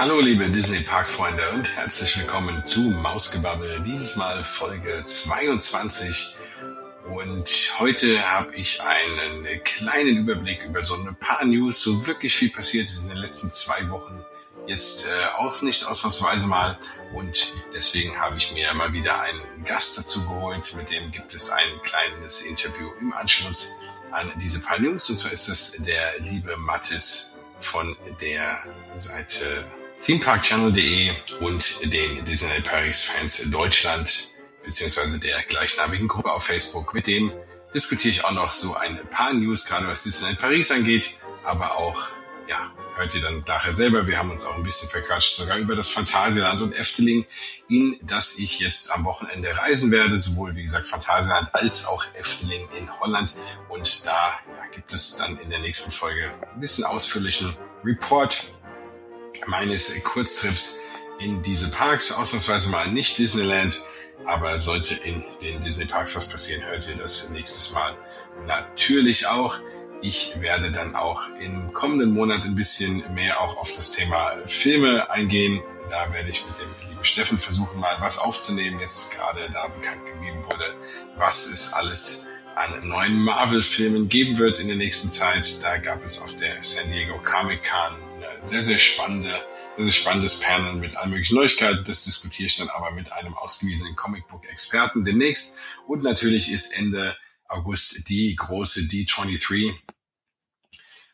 Hallo liebe Disney Park Freunde und herzlich willkommen zu Mausgebabbel. Dieses Mal Folge 22 und heute habe ich einen kleinen Überblick über so ein paar News. So wirklich viel passiert ist in den letzten zwei Wochen jetzt äh, auch nicht ausnahmsweise mal und deswegen habe ich mir mal wieder einen Gast dazu geholt. Mit dem gibt es ein kleines Interview im Anschluss an diese paar News und zwar ist das der liebe Mathis von der Seite themeparkchannel.de und den Disneyland Paris Fans Deutschland beziehungsweise der gleichnamigen Gruppe auf Facebook. Mit dem diskutiere ich auch noch so ein paar News, gerade was Disneyland Paris angeht, aber auch, ja, hört ihr dann nachher selber. Wir haben uns auch ein bisschen verquatscht, sogar über das Phantasialand und Efteling, in das ich jetzt am Wochenende reisen werde. Sowohl, wie gesagt, Phantasialand als auch Efteling in Holland. Und da ja, gibt es dann in der nächsten Folge ein bisschen ausführlichen Report meines Kurztrips in diese Parks. Ausnahmsweise mal nicht Disneyland, aber sollte in den Disney Parks was passieren, hört ihr das nächstes Mal natürlich auch. Ich werde dann auch im kommenden Monat ein bisschen mehr auch auf das Thema Filme eingehen. Da werde ich mit dem lieben Steffen versuchen, mal was aufzunehmen. Jetzt gerade da bekannt gegeben wurde, was es alles an neuen Marvel-Filmen geben wird in der nächsten Zeit. Da gab es auf der San Diego Comic Con sehr, sehr spannende, sehr, sehr spannendes Panel mit allen möglichen Neuigkeiten. Das diskutiere ich dann aber mit einem ausgewiesenen Comicbook-Experten demnächst. Und natürlich ist Ende August die große D23,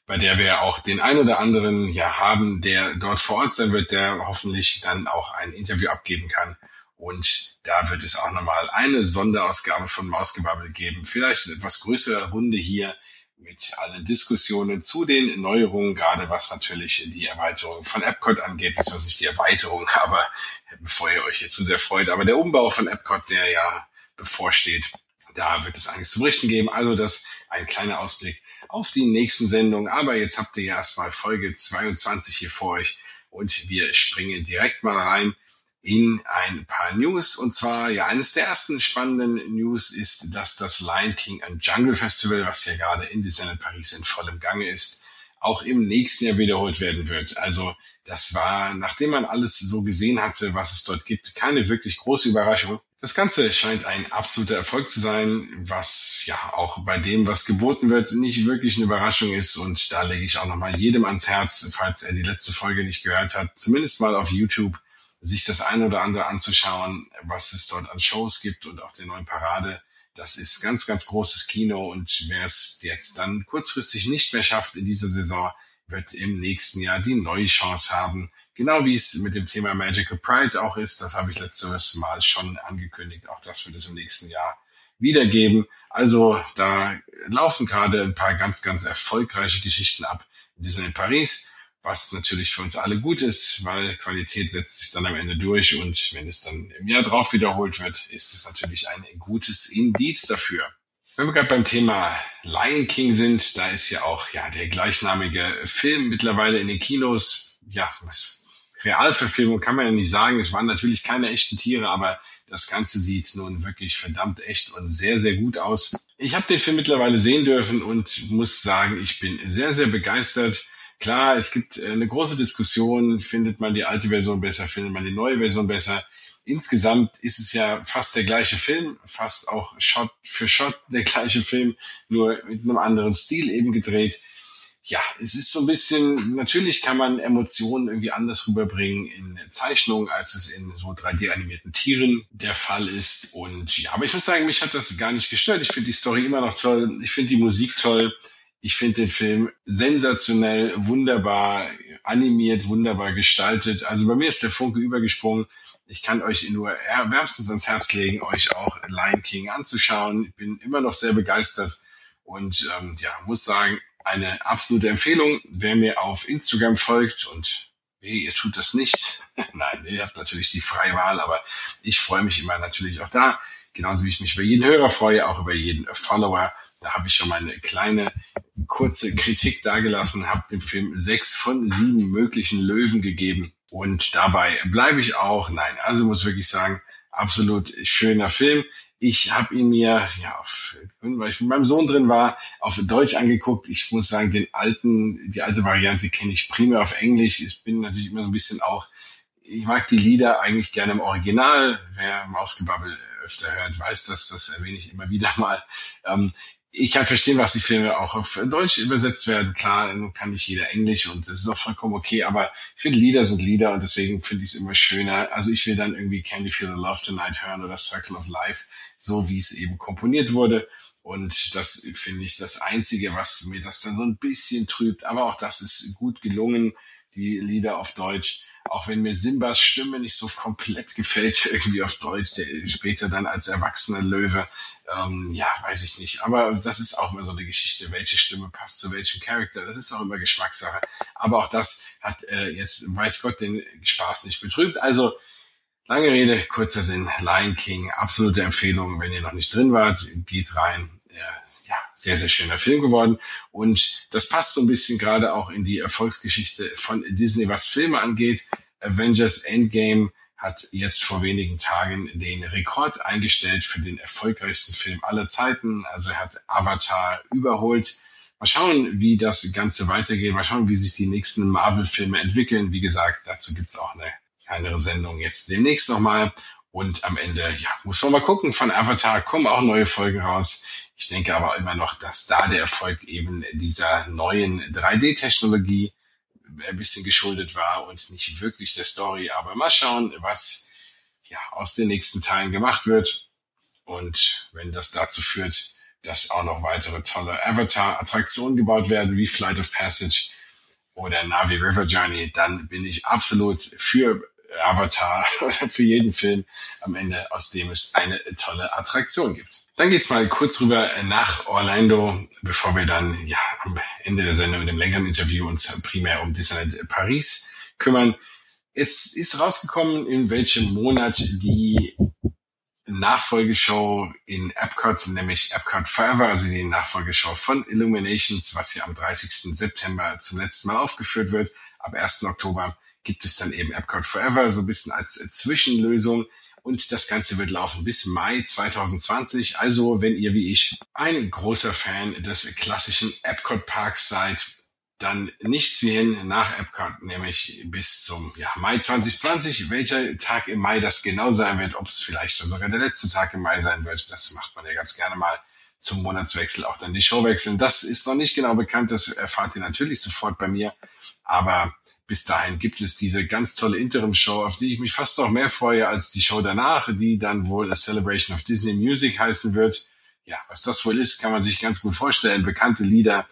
bei der wir auch den ein oder anderen ja haben, der dort vor Ort sein wird, der hoffentlich dann auch ein Interview abgeben kann. Und da wird es auch nochmal eine Sonderausgabe von Mausgebabbel geben. Vielleicht eine etwas größere Runde hier mit allen Diskussionen zu den Neuerungen, gerade was natürlich die Erweiterung von Epcot angeht, beziehungsweise nicht die Erweiterung, aber bevor ihr euch jetzt zu sehr freut, aber der Umbau von Epcot, der ja bevorsteht, da wird es einiges zu berichten geben. Also das ein kleiner Ausblick auf die nächsten Sendungen. Aber jetzt habt ihr ja erstmal Folge 22 hier vor euch und wir springen direkt mal rein in ein paar News. Und zwar, ja, eines der ersten spannenden News ist, dass das Lion King and Jungle Festival, was ja gerade in Disneyland Paris in vollem Gange ist, auch im nächsten Jahr wiederholt werden wird. Also das war, nachdem man alles so gesehen hatte, was es dort gibt, keine wirklich große Überraschung. Das Ganze scheint ein absoluter Erfolg zu sein, was ja auch bei dem, was geboten wird, nicht wirklich eine Überraschung ist. Und da lege ich auch nochmal jedem ans Herz, falls er die letzte Folge nicht gehört hat, zumindest mal auf YouTube sich das eine oder andere anzuschauen, was es dort an Shows gibt und auch der neuen Parade. Das ist ganz, ganz großes Kino und wer es jetzt dann kurzfristig nicht mehr schafft in dieser Saison, wird im nächsten Jahr die neue Chance haben, Genau wie es mit dem Thema Magical Pride auch ist, das habe ich letztes Mal schon angekündigt. Auch das wird es im nächsten Jahr wiedergeben. Also da laufen gerade ein paar ganz, ganz erfolgreiche Geschichten ab. In Paris, was natürlich für uns alle gut ist, weil Qualität setzt sich dann am Ende durch und wenn es dann im Jahr drauf wiederholt wird, ist es natürlich ein gutes Indiz dafür. Wenn wir gerade beim Thema Lion King sind, da ist ja auch ja der gleichnamige Film mittlerweile in den Kinos. Ja, was Realverfilmung kann man ja nicht sagen. Es waren natürlich keine echten Tiere, aber das Ganze sieht nun wirklich verdammt echt und sehr, sehr gut aus. Ich habe den Film mittlerweile sehen dürfen und muss sagen, ich bin sehr, sehr begeistert. Klar, es gibt äh, eine große Diskussion. Findet man die alte Version besser? Findet man die neue Version besser? Insgesamt ist es ja fast der gleiche Film, fast auch Shot für Shot der gleiche Film, nur mit einem anderen Stil eben gedreht ja, es ist so ein bisschen, natürlich kann man Emotionen irgendwie anders rüberbringen in Zeichnungen, als es in so 3D-animierten Tieren der Fall ist. Und ja, aber ich muss sagen, mich hat das gar nicht gestört. Ich finde die Story immer noch toll. Ich finde die Musik toll. Ich finde den Film sensationell, wunderbar animiert, wunderbar gestaltet. Also bei mir ist der Funke übergesprungen. Ich kann euch nur wärmstens ans Herz legen, euch auch Lion King anzuschauen. Ich bin immer noch sehr begeistert und ähm, ja, muss sagen, eine absolute Empfehlung. Wer mir auf Instagram folgt und weh, ihr tut das nicht. Nein, ihr habt natürlich die freie Wahl, aber ich freue mich immer natürlich auch da. Genauso wie ich mich über jeden Hörer freue, auch über jeden Follower. Da habe ich schon mal eine kleine kurze Kritik dargelassen, habe dem Film sechs von sieben möglichen Löwen gegeben. Und dabei bleibe ich auch. Nein, also muss wirklich sagen, absolut schöner Film. Ich habe ihn mir, ja, weil ich mit meinem Sohn drin war, auf Deutsch angeguckt. Ich muss sagen, den alten, die alte Variante kenne ich primär auf Englisch. Ich bin natürlich immer so ein bisschen auch, ich mag die Lieder eigentlich gerne im Original. Wer Mausgebabbel öfter hört, weiß das, das erwähne ich immer wieder mal. Ähm, ich kann verstehen, was die Filme auch auf Deutsch übersetzt werden. Klar, kann nicht jeder Englisch und das ist auch vollkommen okay, aber ich finde, Lieder sind Lieder und deswegen finde ich es immer schöner. Also ich will dann irgendwie Can You Feel the Love Tonight hören oder Circle of Life, so wie es eben komponiert wurde. Und das finde ich das Einzige, was mir das dann so ein bisschen trübt. Aber auch das ist gut gelungen, die Lieder auf Deutsch. Auch wenn mir Simbas Stimme nicht so komplett gefällt, irgendwie auf Deutsch, der später dann als erwachsener Löwe ähm, ja, weiß ich nicht. Aber das ist auch immer so eine Geschichte. Welche Stimme passt zu welchem Charakter? Das ist auch immer Geschmackssache. Aber auch das hat äh, jetzt, weiß Gott, den Spaß nicht betrübt. Also, lange Rede, kurzer Sinn. Lion King, absolute Empfehlung. Wenn ihr noch nicht drin wart, geht rein. Ja, sehr, sehr schöner Film geworden. Und das passt so ein bisschen gerade auch in die Erfolgsgeschichte von Disney, was Filme angeht. Avengers Endgame hat jetzt vor wenigen Tagen den Rekord eingestellt für den erfolgreichsten Film aller Zeiten. Also er hat Avatar überholt. Mal schauen, wie das Ganze weitergeht. Mal schauen, wie sich die nächsten Marvel-Filme entwickeln. Wie gesagt, dazu gibt's auch eine kleinere Sendung jetzt demnächst nochmal. Und am Ende, ja, muss man mal gucken. Von Avatar kommen auch neue Folgen raus. Ich denke aber immer noch, dass da der Erfolg eben dieser neuen 3D-Technologie ein bisschen geschuldet war und nicht wirklich der Story. Aber mal schauen, was ja aus den nächsten Teilen gemacht wird. Und wenn das dazu führt, dass auch noch weitere tolle Avatar-Attraktionen gebaut werden, wie Flight of Passage oder Navi River Journey, dann bin ich absolut für Avatar oder für jeden Film am Ende, aus dem es eine tolle Attraktion gibt. Dann geht's mal kurz rüber nach Orlando, bevor wir dann ja am Ende der Sendung in dem längeren Interview uns primär um Disneyland Paris kümmern. Es ist rausgekommen, in welchem Monat die Nachfolgeshow in Epcot, nämlich Epcot Forever, also die Nachfolgeshow von Illuminations, was hier am 30. September zum letzten Mal aufgeführt wird. Ab 1. Oktober gibt es dann eben Epcot Forever, so ein bisschen als Zwischenlösung und das Ganze wird laufen bis Mai 2020. Also, wenn ihr wie ich ein großer Fan des klassischen Epcot Parks seid, dann nichts wie hin nach Epcot, nämlich bis zum ja, Mai 2020. Welcher Tag im Mai das genau sein wird, ob es vielleicht sogar der letzte Tag im Mai sein wird, das macht man ja ganz gerne mal zum Monatswechsel auch dann die Show wechseln. Das ist noch nicht genau bekannt, das erfahrt ihr natürlich sofort bei mir. Aber bis dahin gibt es diese ganz tolle Interim-Show, auf die ich mich fast noch mehr freue als die Show danach, die dann wohl A Celebration of Disney Music heißen wird. Ja, was das wohl ist, kann man sich ganz gut vorstellen. Bekannte Lieder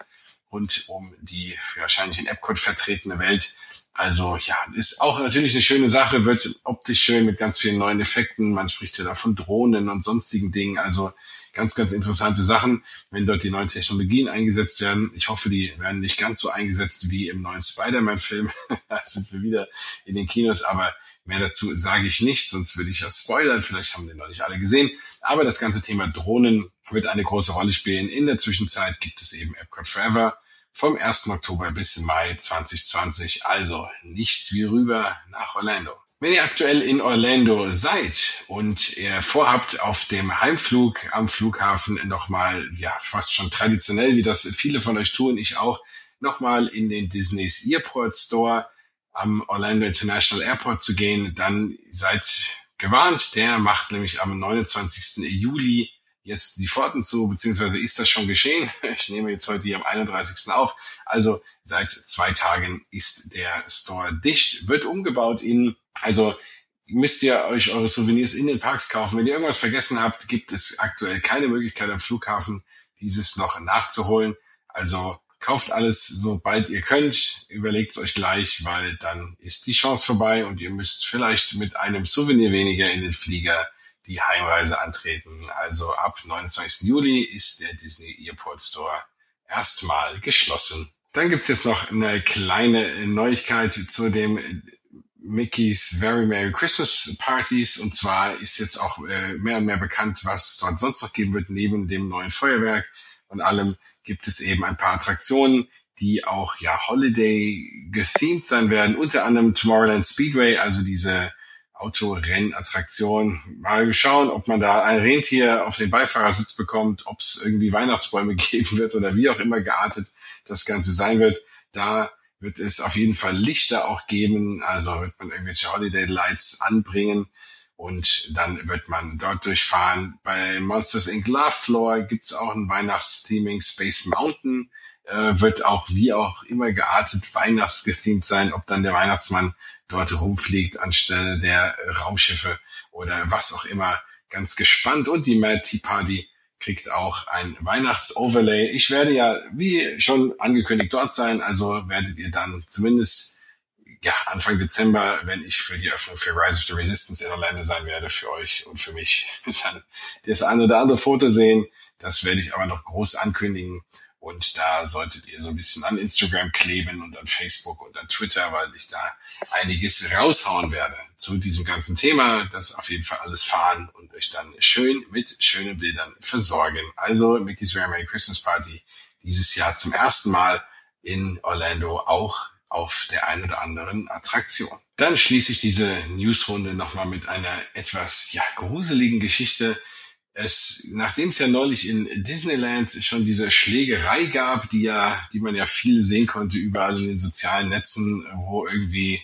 rund um die wahrscheinlich in Epcot vertretene Welt. Also ja, ist auch natürlich eine schöne Sache, wird optisch schön mit ganz vielen neuen Effekten. Man spricht ja da von Drohnen und sonstigen Dingen. Also ganz, ganz interessante Sachen, wenn dort die neuen Technologien eingesetzt werden. Ich hoffe, die werden nicht ganz so eingesetzt wie im neuen Spider-Man-Film. da sind wir wieder in den Kinos, aber mehr dazu sage ich nicht, sonst würde ich ja spoilern. Vielleicht haben den noch nicht alle gesehen. Aber das ganze Thema Drohnen wird eine große Rolle spielen. In der Zwischenzeit gibt es eben Epcot Forever vom 1. Oktober bis Mai 2020. Also nichts wie rüber nach Orlando. Wenn ihr aktuell in Orlando seid und ihr vorhabt, auf dem Heimflug am Flughafen nochmal, ja, fast schon traditionell, wie das viele von euch tun, ich auch, nochmal in den Disney's Airport Store am Orlando International Airport zu gehen, dann seid gewarnt. Der macht nämlich am 29. Juli jetzt die Pforten zu, beziehungsweise ist das schon geschehen. Ich nehme jetzt heute hier am 31. auf. Also seit zwei Tagen ist der Store dicht, wird umgebaut in also müsst ihr euch eure Souvenirs in den Parks kaufen. Wenn ihr irgendwas vergessen habt, gibt es aktuell keine Möglichkeit am Flughafen, dieses noch nachzuholen. Also kauft alles, sobald ihr könnt. Überlegt es euch gleich, weil dann ist die Chance vorbei und ihr müsst vielleicht mit einem Souvenir weniger in den Flieger die Heimreise antreten. Also ab 29. Juli ist der Disney Airport Store erstmal geschlossen. Dann gibt's jetzt noch eine kleine Neuigkeit zu dem Mickey's Very Merry Christmas Parties. Und zwar ist jetzt auch äh, mehr und mehr bekannt, was dort sonst noch geben wird. Neben dem neuen Feuerwerk und allem gibt es eben ein paar Attraktionen, die auch ja Holiday gethemed sein werden. Unter anderem Tomorrowland Speedway, also diese Autorennattraktion. Mal schauen, ob man da ein Rentier auf den Beifahrersitz bekommt, ob es irgendwie Weihnachtsbäume geben wird oder wie auch immer geartet das Ganze sein wird. Da wird es auf jeden Fall Lichter auch geben, also wird man irgendwelche Holiday Lights anbringen und dann wird man dort durchfahren. Bei Monsters Inc. Love Floor gibt's auch ein Weihnachtstheming. Space Mountain äh, wird auch wie auch immer geartet weihnachtsgethemed sein, ob dann der Weihnachtsmann dort rumfliegt anstelle der Raumschiffe oder was auch immer. Ganz gespannt. Und die Mad Tea Party kriegt auch ein Weihnachtsoverlay. Ich werde ja, wie schon angekündigt, dort sein. Also werdet ihr dann zumindest ja, Anfang Dezember, wenn ich für die Öffnung für Rise of the Resistance in Orlando sein werde, für euch und für mich, dann das eine oder andere Foto sehen. Das werde ich aber noch groß ankündigen. Und da solltet ihr so ein bisschen an Instagram kleben und an Facebook und an Twitter, weil ich da einiges raushauen werde zu diesem ganzen Thema. Das auf jeden Fall alles fahren und euch dann schön mit schönen Bildern versorgen. Also Mickey's Very Merry Christmas Party dieses Jahr zum ersten Mal in Orlando auch auf der einen oder anderen Attraktion. Dann schließe ich diese Newsrunde nochmal mit einer etwas ja, gruseligen Geschichte es, nachdem es ja neulich in Disneyland schon diese Schlägerei gab, die ja, die man ja viel sehen konnte überall in den sozialen Netzen, wo irgendwie,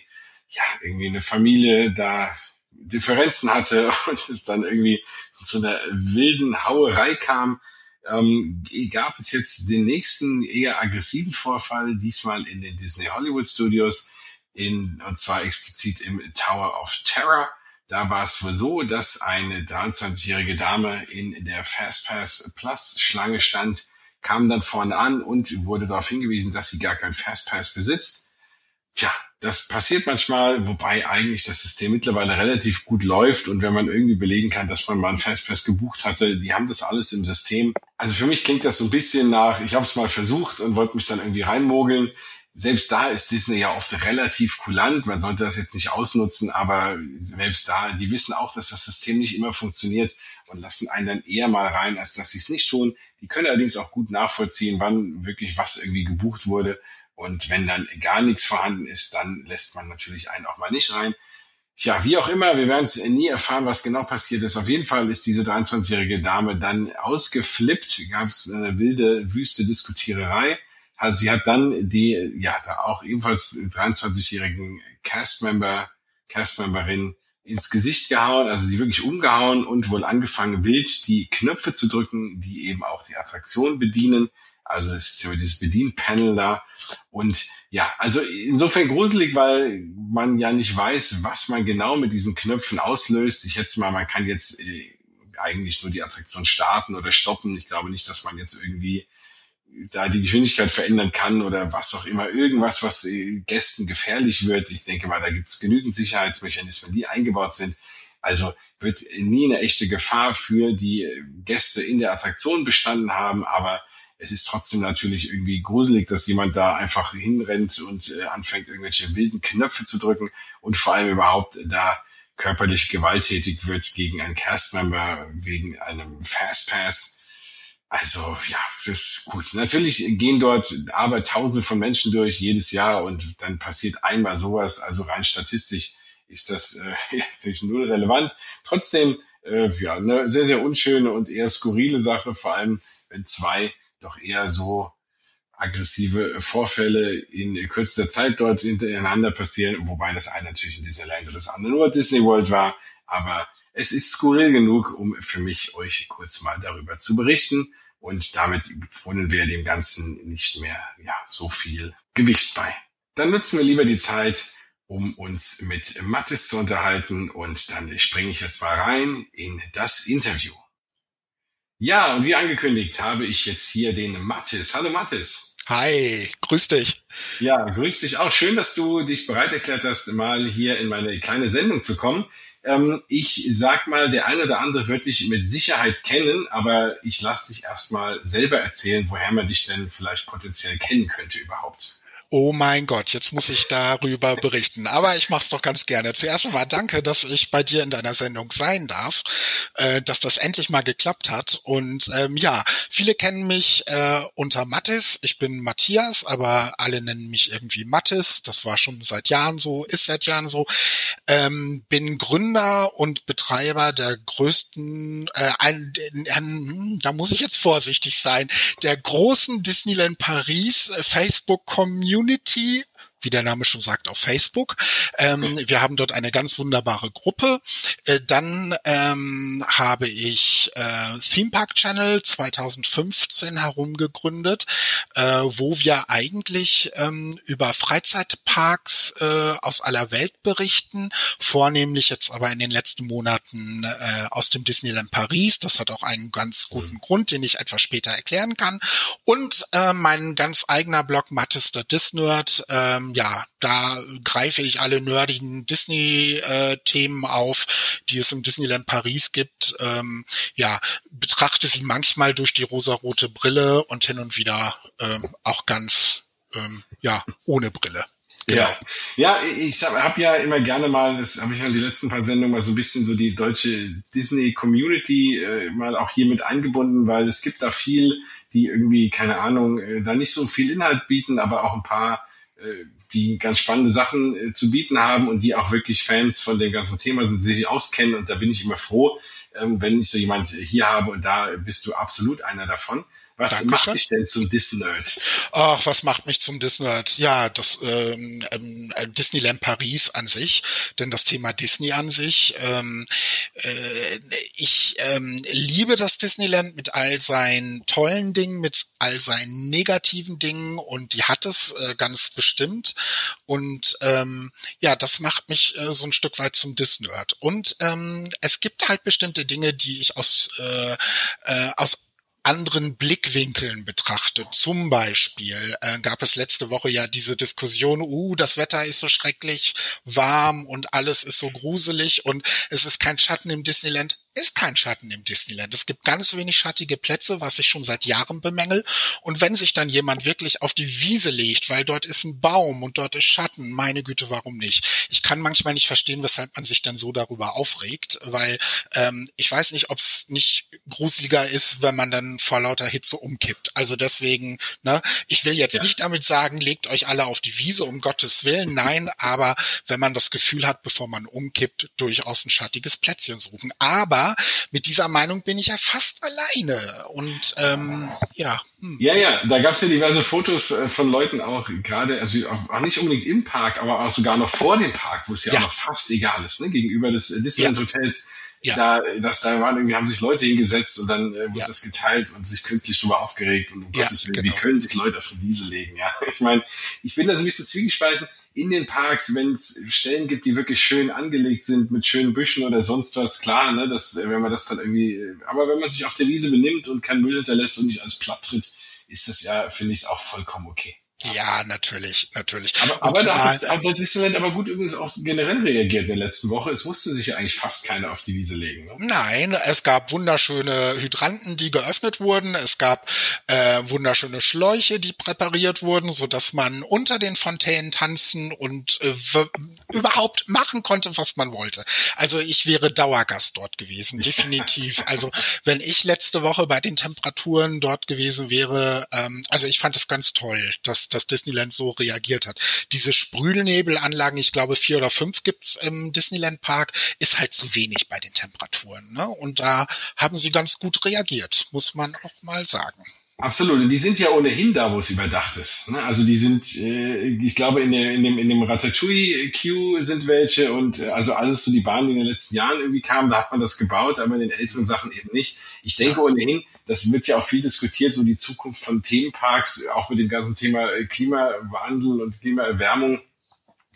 ja, irgendwie eine Familie da Differenzen hatte und es dann irgendwie zu einer wilden Hauerei kam, ähm, gab es jetzt den nächsten eher aggressiven Vorfall, diesmal in den Disney Hollywood Studios, in, und zwar explizit im Tower of Terror. Da war es wohl so, dass eine 23-jährige Dame in der Fastpass Plus Schlange stand, kam dann vorne an und wurde darauf hingewiesen, dass sie gar kein Fastpass besitzt. Tja, das passiert manchmal, wobei eigentlich das System mittlerweile relativ gut läuft und wenn man irgendwie belegen kann, dass man mal einen Fastpass gebucht hatte, die haben das alles im System. Also für mich klingt das so ein bisschen nach, ich habe es mal versucht und wollte mich dann irgendwie reinmogeln selbst da ist Disney ja oft relativ kulant. Man sollte das jetzt nicht ausnutzen, aber selbst da, die wissen auch, dass das System nicht immer funktioniert und lassen einen dann eher mal rein, als dass sie es nicht tun. Die können allerdings auch gut nachvollziehen, wann wirklich was irgendwie gebucht wurde. Und wenn dann gar nichts vorhanden ist, dann lässt man natürlich einen auch mal nicht rein. Ja, wie auch immer, wir werden es nie erfahren, was genau passiert ist. Auf jeden Fall ist diese 23-jährige Dame dann ausgeflippt, gab es eine wilde, wüste Diskutiererei. Also sie hat dann die, ja, da auch ebenfalls 23-jährigen Castmember, Castmemberin ins Gesicht gehauen, also sie wirklich umgehauen und wohl angefangen wild die Knöpfe zu drücken, die eben auch die Attraktion bedienen. Also es ist ja dieses Bedienpanel da. Und ja, also insofern gruselig, weil man ja nicht weiß, was man genau mit diesen Knöpfen auslöst. Ich schätze mal, man kann jetzt äh, eigentlich nur die Attraktion starten oder stoppen. Ich glaube nicht, dass man jetzt irgendwie da die Geschwindigkeit verändern kann oder was auch immer, irgendwas, was äh, Gästen gefährlich wird. Ich denke mal, da gibt es genügend Sicherheitsmechanismen, die eingebaut sind. Also wird nie eine echte Gefahr für die Gäste in der Attraktion bestanden haben, aber es ist trotzdem natürlich irgendwie gruselig, dass jemand da einfach hinrennt und äh, anfängt, irgendwelche wilden Knöpfe zu drücken und vor allem überhaupt da körperlich gewalttätig wird gegen einen Castmember wegen einem Fastpass also ja, das ist gut. Natürlich gehen dort aber Tausende von Menschen durch jedes Jahr und dann passiert einmal sowas. Also rein statistisch ist das äh, natürlich null relevant. Trotzdem äh, ja eine sehr sehr unschöne und eher skurrile Sache, vor allem wenn zwei doch eher so aggressive Vorfälle in kürzester Zeit dort hintereinander passieren, wobei das eine natürlich in Disneyland und das andere nur Disney World war, aber es ist skurril genug, um für mich euch kurz mal darüber zu berichten. Und damit wohnen wir dem Ganzen nicht mehr ja, so viel Gewicht bei. Dann nutzen wir lieber die Zeit, um uns mit Mathis zu unterhalten. Und dann springe ich jetzt mal rein in das Interview. Ja, und wie angekündigt habe ich jetzt hier den Mathis. Hallo Mathis. Hi, grüß dich. Ja, grüß dich auch. Schön, dass du dich bereit erklärt hast, mal hier in meine kleine Sendung zu kommen. Ähm, ich sag mal, der eine oder andere wird dich mit Sicherheit kennen, aber ich lass dich erstmal selber erzählen, woher man dich denn vielleicht potenziell kennen könnte überhaupt. Oh mein Gott, jetzt muss ich darüber berichten. Aber ich mache es doch ganz gerne. Zuerst einmal danke, dass ich bei dir in deiner Sendung sein darf, äh, dass das endlich mal geklappt hat. Und ähm, ja, viele kennen mich äh, unter Mattis. Ich bin Matthias, aber alle nennen mich irgendwie Mattis. Das war schon seit Jahren so, ist seit Jahren so. Ähm, bin Gründer und Betreiber der größten, äh, ein, ein, da muss ich jetzt vorsichtig sein, der großen Disneyland Paris äh, Facebook Community Community wie der Name schon sagt, auf Facebook. Ähm, wir haben dort eine ganz wunderbare Gruppe. Äh, dann ähm, habe ich äh, Theme Park Channel 2015 herumgegründet, äh, wo wir eigentlich ähm, über Freizeitparks äh, aus aller Welt berichten, vornehmlich jetzt aber in den letzten Monaten äh, aus dem Disneyland Paris. Das hat auch einen ganz guten mhm. Grund, den ich etwas später erklären kann. Und äh, mein ganz eigener Blog Mattes der Disnerd, ähm, ja, da greife ich alle nerdigen Disney-Themen auf, die es im Disneyland Paris gibt. Ähm, ja, betrachte sie manchmal durch die rosarote Brille und hin und wieder ähm, auch ganz, ähm, ja, ohne Brille. Genau. Ja, ja, ich habe hab ja immer gerne mal, das habe ich ja die letzten paar Sendungen mal so ein bisschen so die deutsche Disney-Community äh, mal auch hier mit eingebunden, weil es gibt da viel, die irgendwie, keine Ahnung, äh, da nicht so viel Inhalt bieten, aber auch ein paar äh, die ganz spannende Sachen äh, zu bieten haben und die auch wirklich Fans von dem ganzen Thema sind, die sich auskennen. Und da bin ich immer froh, ähm, wenn ich so jemand hier habe und da bist du absolut einer davon. Was Dankeschön. macht dich denn zum Disney-Nerd? Ach, was macht mich zum Disney-Nerd? Ja, das ähm, ähm, Disneyland Paris an sich, denn das Thema Disney an sich. Ähm, äh, ich ähm, liebe das Disneyland mit all seinen tollen Dingen, mit all seinen negativen Dingen und die hat es äh, ganz bestimmt. Und ähm, ja, das macht mich äh, so ein Stück weit zum Disney-Nerd. Und ähm, es gibt halt bestimmte Dinge, die ich aus, äh, äh, aus anderen Blickwinkeln betrachtet. Zum Beispiel äh, gab es letzte Woche ja diese Diskussion, uh, das Wetter ist so schrecklich warm und alles ist so gruselig und es ist kein Schatten im Disneyland ist kein Schatten im Disneyland. Es gibt ganz wenig schattige Plätze, was ich schon seit Jahren bemängel. Und wenn sich dann jemand wirklich auf die Wiese legt, weil dort ist ein Baum und dort ist Schatten, meine Güte, warum nicht? Ich kann manchmal nicht verstehen, weshalb man sich dann so darüber aufregt, weil ähm, ich weiß nicht, ob es nicht gruseliger ist, wenn man dann vor lauter Hitze umkippt. Also deswegen, ne, ich will jetzt ja. nicht damit sagen, legt euch alle auf die Wiese, um Gottes Willen. Nein, aber wenn man das Gefühl hat, bevor man umkippt, durchaus ein schattiges Plätzchen suchen. Aber mit dieser Meinung bin ich ja fast alleine. Und ähm, ja. Hm. Ja, ja, da gab es ja diverse Fotos äh, von Leuten auch gerade, also auch nicht unbedingt im Park, aber auch sogar noch vor dem Park, wo es ja, ja. auch noch fast egal ist, ne? gegenüber des Disneyland ja. Hotels. Ja. Da, das, da waren irgendwie, haben sich Leute hingesetzt und dann äh, wurde ja. das geteilt und sich künstlich drüber aufgeregt und um ja, Gottes Willen, genau. wie können sich Leute auf die Wiese legen, ja. Ich meine, ich bin da so ein bisschen zwiegespalten in den Parks, wenn es Stellen gibt, die wirklich schön angelegt sind mit schönen Büschen oder sonst was, klar, ne, dass, wenn man das dann irgendwie, aber wenn man sich auf der Wiese benimmt und kein Müll hinterlässt und nicht alles platt tritt, ist das ja, finde ich es auch vollkommen okay. Ja, natürlich, natürlich. Aber, aber das, aber Disneyland aber gut übrigens auch generell reagiert in der letzten Woche. Es musste sich ja eigentlich fast keiner auf die Wiese legen. Ne? Nein, es gab wunderschöne Hydranten, die geöffnet wurden. Es gab äh, wunderschöne Schläuche, die präpariert wurden, so dass man unter den Fontänen tanzen und äh, überhaupt machen konnte, was man wollte. Also ich wäre Dauergast dort gewesen, definitiv. also wenn ich letzte Woche bei den Temperaturen dort gewesen wäre, ähm, also ich fand es ganz toll, dass dass Disneyland so reagiert hat. Diese Sprühnebelanlagen, ich glaube vier oder fünf gibt's im Disneyland Park, ist halt zu wenig bei den Temperaturen. Ne? Und da haben sie ganz gut reagiert, muss man auch mal sagen. Absolut. Und die sind ja ohnehin da, wo es überdacht ist. Ne? Also die sind, äh, ich glaube, in, der, in dem, in dem Ratatouille-Queue sind welche und äh, also alles so die Bahnen, die in den letzten Jahren irgendwie kamen, da hat man das gebaut, aber in den älteren Sachen eben nicht. Ich denke ohnehin, das wird ja auch viel diskutiert, so die Zukunft von Themenparks, auch mit dem ganzen Thema äh, Klimawandel und Klimaerwärmung.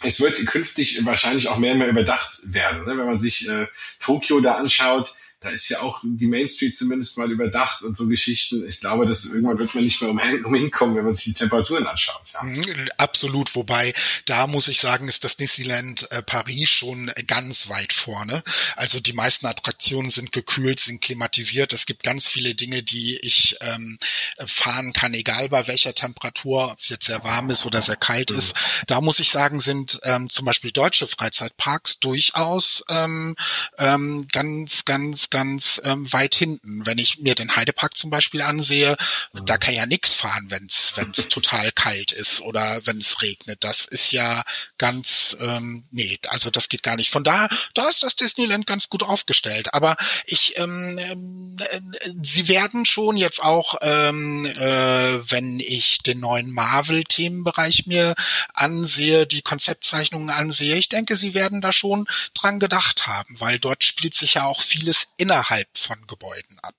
Es wird künftig wahrscheinlich auch mehr und mehr überdacht werden. Ne? Wenn man sich äh, Tokio da anschaut, da ist ja auch die Main Street zumindest mal überdacht und so Geschichten. Ich glaube, dass irgendwann wird man nicht mehr umhin, umhinkommen, wenn man sich die Temperaturen anschaut. Ja. Mhm, absolut, wobei da muss ich sagen, ist das Disneyland äh, Paris schon ganz weit vorne. Also die meisten Attraktionen sind gekühlt, sind klimatisiert. Es gibt ganz viele Dinge, die ich ähm, fahren kann, egal bei welcher Temperatur, ob es jetzt sehr warm ist oder sehr kalt mhm. ist. Da muss ich sagen, sind ähm, zum Beispiel deutsche Freizeitparks durchaus ähm, ähm, ganz, ganz, ganz ähm, weit hinten. Wenn ich mir den Heidepark zum Beispiel ansehe, mhm. da kann ja nichts fahren, wenn es total kalt ist oder wenn es regnet. Das ist ja ganz, ähm, nee, also das geht gar nicht. Von daher, da ist das Disneyland ganz gut aufgestellt. Aber ich, ähm, äh, sie werden schon jetzt auch, ähm, äh, wenn ich den neuen Marvel-Themenbereich mir ansehe, die Konzeptzeichnungen ansehe, ich denke, sie werden da schon dran gedacht haben, weil dort spielt sich ja auch vieles innerhalb von Gebäuden ab.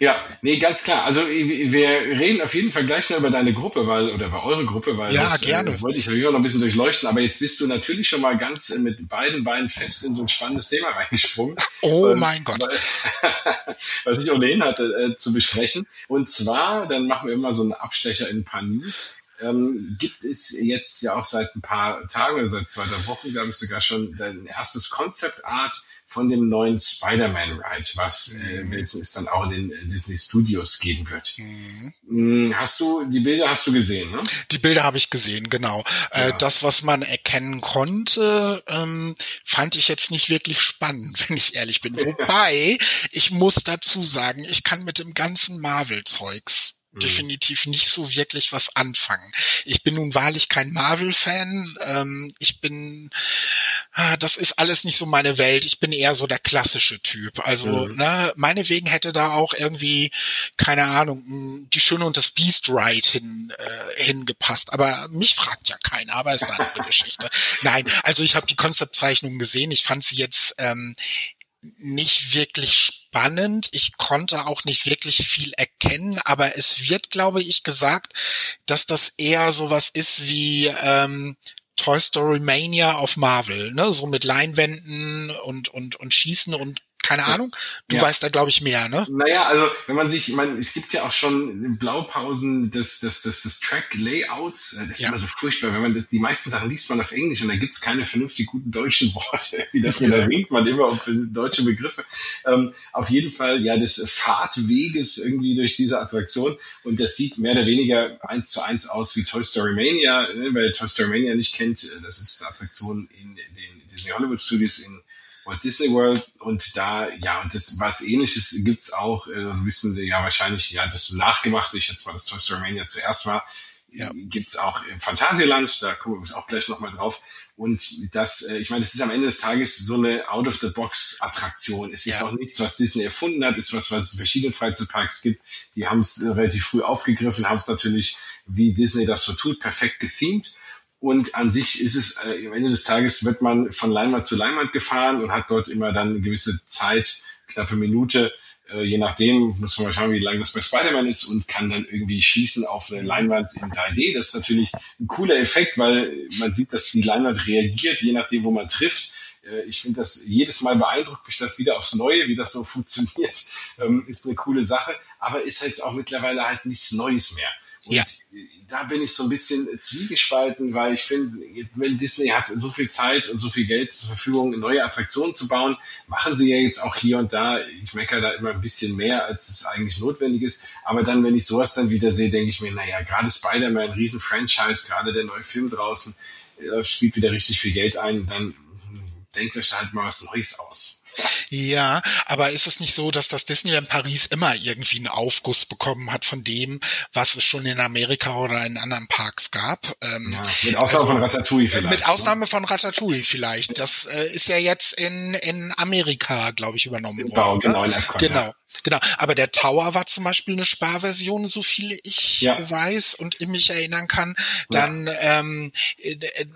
Ja, nee, ganz klar. Also wir reden auf jeden Fall gleich noch über deine Gruppe, weil oder über eure Gruppe, weil ja, das gerne. Äh, wollte ich natürlich noch ein bisschen durchleuchten. Aber jetzt bist du natürlich schon mal ganz äh, mit beiden Beinen fest in so ein spannendes Thema reingesprungen. Oh weil, mein Gott. Weil, was ich ohnehin hatte äh, zu besprechen. Und zwar, dann machen wir immer so einen Abstecher in ein paar News. Ähm, gibt es jetzt ja auch seit ein paar Tagen oder seit zwei, drei Wochen, glaube ich, sogar schon dein erstes Concept Art von dem neuen Spider-Man-Ride, was äh, mhm. welchen es dann auch in den äh, Disney Studios geben wird. Mhm. Mm, hast du, die Bilder hast du gesehen, ne? Die Bilder habe ich gesehen, genau. Äh, ja. Äh, das, was man erkennen konnte, ähm, fand ich jetzt nicht wirklich spannend, wenn ich ehrlich bin. Wobei, ich muss dazu sagen, ich kann mit dem ganzen Marvel-Zeugs Mhm. definitiv nicht so wirklich was anfangen. Ich bin nun wahrlich kein Marvel-Fan. Ähm, ich bin, ah, das ist alles nicht so meine Welt. Ich bin eher so der klassische Typ. Also, mhm. ne, meinetwegen hätte da auch irgendwie, keine Ahnung, die Schöne und das Beast Ride hin, äh, hingepasst. Aber mich fragt ja keiner, aber ist eine andere Geschichte. Nein, also ich habe die Konzeptzeichnung gesehen. Ich fand sie jetzt ähm, nicht wirklich spannend. Ich konnte auch nicht wirklich viel erkennen, aber es wird, glaube ich, gesagt, dass das eher sowas ist wie ähm, Toy Story Mania auf Marvel, ne? So mit Leinwänden und und und Schießen und keine Ahnung. Du ja. weißt da, glaube ich, mehr, ne? Naja, also wenn man sich, man, es gibt ja auch schon Blaupausen des, des, des, des Track-Layouts. Das ist ja. immer so furchtbar, wenn man das, die meisten Sachen liest man auf Englisch und da gibt's keine vernünftig guten deutschen Worte. Wie das, da ringt man immer um deutsche Begriffe. Ähm, auf jeden Fall, ja, des Fahrtweges irgendwie durch diese Attraktion. Und das sieht mehr oder weniger eins zu eins aus wie Toy Story Mania. Ne? Wer Toy Story Mania nicht kennt, das ist eine Attraktion in den Disney Hollywood Studios in Walt Disney World und da, ja, und das was ähnliches gibt's auch, äh, wissen Sie ja wahrscheinlich, ja, das nachgemacht, ich jetzt mal das Toy Story Mania zuerst war, ja. gibt's auch im Phantasialand, da kommen wir uns auch gleich nochmal drauf. Und das, äh, ich meine, das ist am Ende des Tages so eine Out-of-the-Box-Attraktion. Ist jetzt ja. auch nichts, was Disney erfunden hat, ist was, was es in verschiedenen Freizeitparks gibt. Die haben es relativ früh aufgegriffen, haben es natürlich, wie Disney das so tut, perfekt gethemed. Und an sich ist es, äh, am Ende des Tages wird man von Leinwand zu Leinwand gefahren und hat dort immer dann eine gewisse Zeit, knappe Minute, äh, je nachdem, muss man mal schauen, wie lange das bei Spider-Man ist und kann dann irgendwie schießen auf eine Leinwand in 3D. Das ist natürlich ein cooler Effekt, weil man sieht, dass die Leinwand reagiert, je nachdem, wo man trifft. Äh, ich finde das jedes Mal beeindruckt mich das wieder aufs Neue, wie das so funktioniert. Ähm, ist eine coole Sache, aber ist jetzt auch mittlerweile halt nichts Neues mehr. Und ja. da bin ich so ein bisschen zwiegespalten, weil ich finde, wenn Disney hat so viel Zeit und so viel Geld zur Verfügung, neue Attraktionen zu bauen, machen sie ja jetzt auch hier und da. Ich meckere da immer ein bisschen mehr, als es eigentlich notwendig ist. Aber dann, wenn ich sowas dann wieder sehe, denke ich mir, naja, gerade Spider-Man, riesen Franchise, gerade der neue Film draußen, äh, spielt wieder richtig viel Geld ein, dann denkt euch halt mal was Neues aus. Ja, aber ist es nicht so, dass das Disneyland Paris immer irgendwie einen Aufguss bekommen hat von dem, was es schon in Amerika oder in anderen Parks gab? Ähm, ja, mit Ausnahme also, von Ratatouille vielleicht. Mit ne? Ausnahme ne? von Ratatouille vielleicht. Das äh, ist ja jetzt in, in Amerika, glaube ich, übernommen genau, worden. Genau, ne? Epcot, genau. Ja. Genau, aber der Tower war zum Beispiel eine Sparversion, so viel ich ja. weiß und ich mich erinnern kann. Dann ja. ähm, äh, äh, äh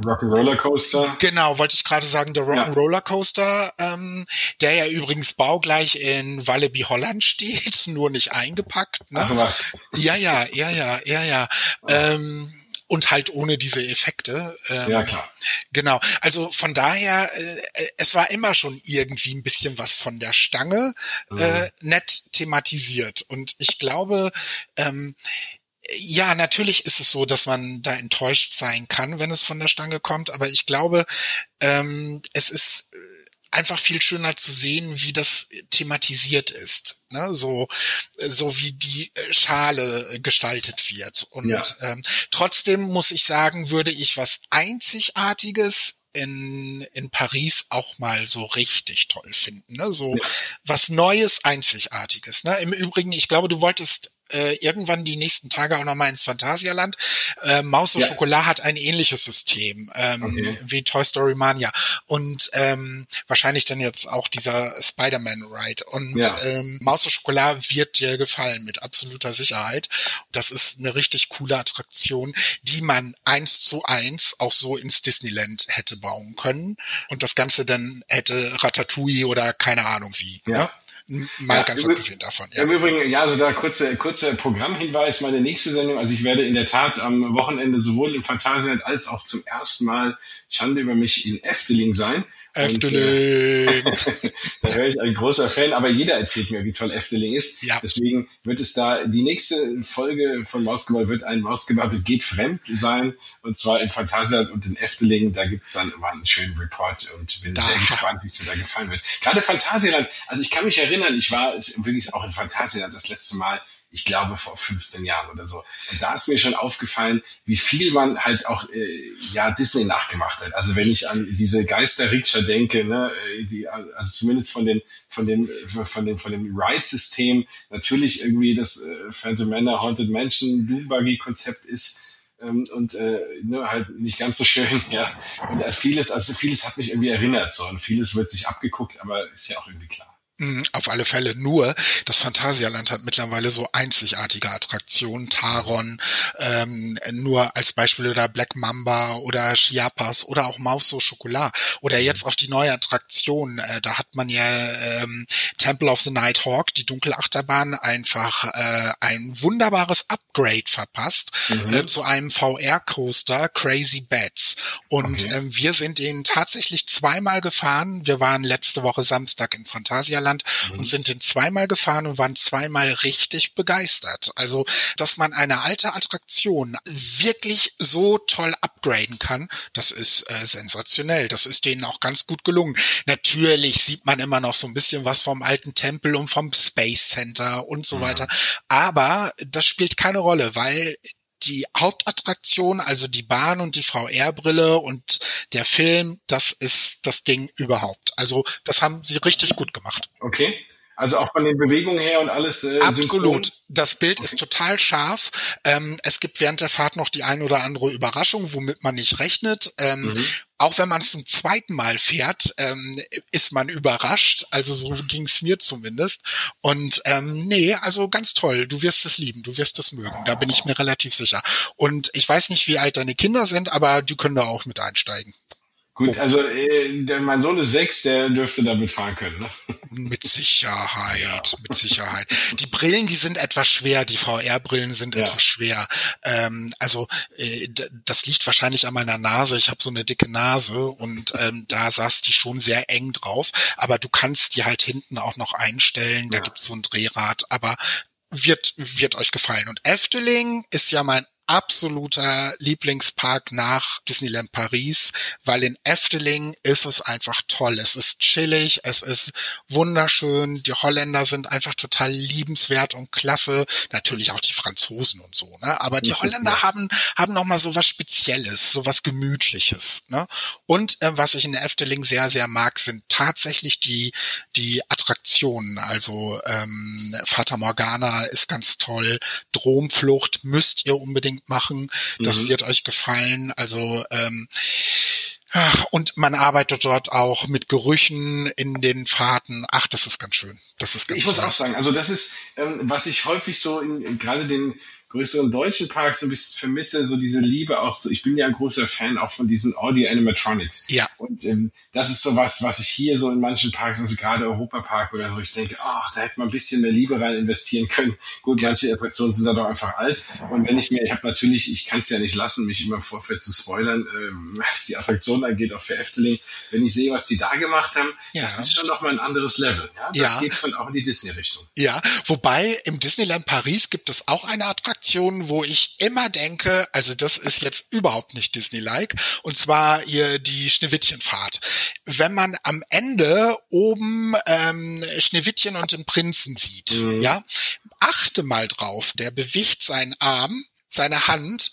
Rock'n'Roller Coaster. Genau, wollte ich gerade sagen, der Rock'n'Roller ja. Coaster, ähm, der ja übrigens baugleich in Walibi Holland steht, nur nicht eingepackt. Ne? Ach was. Ja, ja, ja, ja, ja, ja. Ähm, und halt ohne diese Effekte. Ähm, ja, klar. Genau. Also von daher, äh, es war immer schon irgendwie ein bisschen was von der Stange mhm. äh, nett thematisiert. Und ich glaube, ähm, ja, natürlich ist es so, dass man da enttäuscht sein kann, wenn es von der Stange kommt, aber ich glaube, ähm, es ist einfach viel schöner zu sehen, wie das thematisiert ist. Ne? So, so wie die äh, Schale gestaltet wird. Und ja. ähm, trotzdem muss ich sagen, würde ich was Einzigartiges in, in Paris auch mal so richtig toll finden. Ne? So ja. was Neues, Einzigartiges. Ne? Im Übrigen, ich glaube, du wolltest äh, irgendwann die nächsten Tage auch nochmal ins Phantasialand. Äh, Maus und ja. Schokolade hat ein ähnliches System ähm, okay. wie Toy Story Mania und ähm, wahrscheinlich dann jetzt auch dieser Spider-Man Ride. Und ja. ähm, Maus und Schokolade wird dir gefallen mit absoluter Sicherheit. Das ist eine richtig coole Attraktion, die man eins zu eins auch so ins Disneyland hätte bauen können und das Ganze dann hätte Ratatouille oder keine Ahnung wie. Ja. Ne? Mal ja, ganz abgesehen davon. Ja. Im Übrigen, ja, also da kurzer kurzer Programmhinweis, meine nächste Sendung, also ich werde in der Tat am Wochenende sowohl im Phantasialand als auch zum ersten Mal Schande über mich in Efteling sein. Efteling. Und, äh, da höre ich ein großer Fan, aber jeder erzählt mir, wie toll Efteling ist. Ja. Deswegen wird es da, die nächste Folge von Mausgebabbel wird ein Mausgebabbel geht fremd sein. Und zwar in Phantasialand und in Efteling. Da gibt's dann immer einen schönen Report und bin da. sehr gespannt, wie es dir da gefallen wird. Gerade Phantasialand, also ich kann mich erinnern, ich war wirklich auch in Phantasialand das letzte Mal ich glaube vor 15 Jahren oder so. Und da ist mir schon aufgefallen, wie viel man halt auch äh, ja Disney nachgemacht hat. Also wenn ich an diese Geister-Rikscha denke, ne, äh, die, also zumindest von den von den von dem von dem Ride-System natürlich irgendwie das äh, Phantom Manor Haunted Mansion Doom Buggy Konzept ist ähm, und äh, ne, halt nicht ganz so schön, ja. Und äh, vieles, also vieles hat mich irgendwie erinnert so und vieles wird sich abgeguckt, aber ist ja auch irgendwie klar. Mhm, auf alle Fälle. Nur, das Phantasialand hat mittlerweile so einzigartige Attraktionen, Taron, ähm, nur als Beispiel oder Black Mamba oder Chiapas oder auch Maus so Schokolade oder jetzt auch die neue Attraktion, äh, da hat man ja ähm, Temple of the Night Hawk, die Dunkelachterbahn, einfach äh, ein wunderbares Upgrade verpasst mhm. äh, zu einem VR-Coaster Crazy Bats. Und okay. ähm, wir sind den tatsächlich zweimal gefahren, wir waren letzte Woche Samstag in Phantasialand Niederland mhm. und sind den zweimal gefahren und waren zweimal richtig begeistert. Also, dass man eine alte Attraktion wirklich so toll upgraden kann, das ist äh, sensationell. Das ist denen auch ganz gut gelungen. Natürlich sieht man immer noch so ein bisschen was vom alten Tempel und vom Space Center und so mhm. weiter. Aber das spielt keine Rolle, weil die Hauptattraktion, also die Bahn und die VR-Brille und der Film, das ist das Ding überhaupt. Also das haben sie richtig gut gemacht. Okay. Also auch von den Bewegungen her und alles. Äh, Absolut. Synchron? Das Bild okay. ist total scharf. Ähm, es gibt während der Fahrt noch die ein oder andere Überraschung, womit man nicht rechnet. Ähm, mhm. Auch wenn man es zum zweiten Mal fährt, ähm, ist man überrascht. Also so ging es mir zumindest. Und ähm, nee, also ganz toll. Du wirst es lieben, du wirst es mögen. Da bin ich mir relativ sicher. Und ich weiß nicht, wie alt deine Kinder sind, aber die können da auch mit einsteigen. Gut, also äh, der, mein Sohn ist sechs, der dürfte damit fahren können. Ne? Mit Sicherheit, ja. mit Sicherheit. Die Brillen, die sind etwas schwer, die VR-Brillen sind ja. etwas schwer. Ähm, also äh, das liegt wahrscheinlich an meiner Nase. Ich habe so eine dicke Nase und ähm, da saß die schon sehr eng drauf. Aber du kannst die halt hinten auch noch einstellen. Da ja. gibt's so ein Drehrad. Aber wird wird euch gefallen. Und Efteling ist ja mein absoluter Lieblingspark nach Disneyland Paris, weil in Efteling ist es einfach toll. Es ist chillig, es ist wunderschön. Die Holländer sind einfach total liebenswert und klasse. Natürlich auch die Franzosen und so, ne? Aber die Holländer haben, haben nochmal so was Spezielles, so was Gemütliches, ne? Und äh, was ich in Efteling sehr, sehr mag, sind tatsächlich die, die Attraktionen. Also ähm, Fata Morgana ist ganz toll. Dromflucht müsst ihr unbedingt unbedingt machen. Das mhm. wird euch gefallen. Also ähm, und man arbeitet dort auch mit Gerüchen in den Fahrten. Ach, das ist ganz schön. Das ist ganz ich muss auch sagen, also das ist, ähm, was ich häufig so in, in gerade den größeren deutschen Parks so ein bisschen vermisse, so diese Liebe auch so, ich bin ja ein großer Fan auch von diesen Audio Animatronics. Ja. Und ähm, das ist so was, was ich hier so in manchen Parks, also gerade Europapark oder so, ich denke, ach, da hätte man ein bisschen mehr Liebe rein investieren können. Gut, manche Attraktionen sind da doch einfach alt. Und wenn ich mir, ich habe natürlich, ich kann es ja nicht lassen, mich immer im Vorfeld zu spoilern, ähm, was die Attraktion angeht, auch für Efteling. Wenn ich sehe, was die da gemacht haben, ja. das ist schon nochmal ein anderes Level. Ja? Das ja. geht schon auch in die Disney-Richtung. Ja, wobei im Disneyland Paris gibt es auch eine Attraktion, wo ich immer denke, also das ist jetzt überhaupt nicht Disney-like, und zwar hier die Schneewittchenfahrt. Wenn man am Ende oben ähm, Schneewittchen und den Prinzen sieht, mhm. ja, achte mal drauf, der bewegt seinen Arm, seine Hand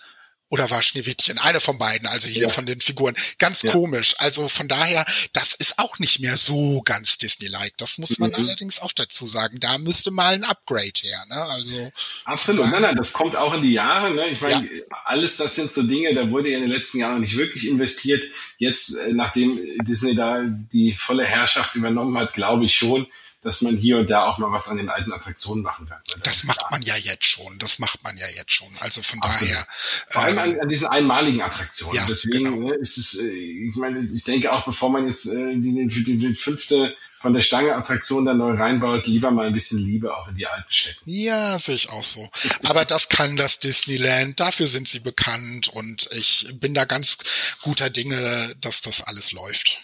oder war Schneewittchen? Eine von beiden, also hier ja. von den Figuren. Ganz ja. komisch. Also von daher, das ist auch nicht mehr so ganz Disney-like. Das muss man mhm. allerdings auch dazu sagen. Da müsste mal ein Upgrade her. Ne? Also Absolut. Nein, nein, das kommt auch in die Jahre. Ne? Ich meine, ja. alles das sind so Dinge, da wurde ja in den letzten Jahren nicht wirklich investiert. Jetzt, äh, nachdem Disney da die volle Herrschaft übernommen hat, glaube ich schon, dass man hier und da auch mal was an den alten Attraktionen machen wird. Das, das macht klar. man ja jetzt schon. Das macht man ja jetzt schon. Also von Absolut. daher. Vor allem an, ähm, an, diesen einmaligen Attraktionen. Ja, Deswegen genau. ne, ist es, äh, ich meine, ich denke auch, bevor man jetzt äh, die, die, die fünfte von der Stange Attraktion dann neu reinbaut, lieber mal ein bisschen Liebe auch in die alten Städte. Ja, sehe ich auch so. Aber das kann das Disneyland, dafür sind sie bekannt und ich bin da ganz guter Dinge, dass das alles läuft.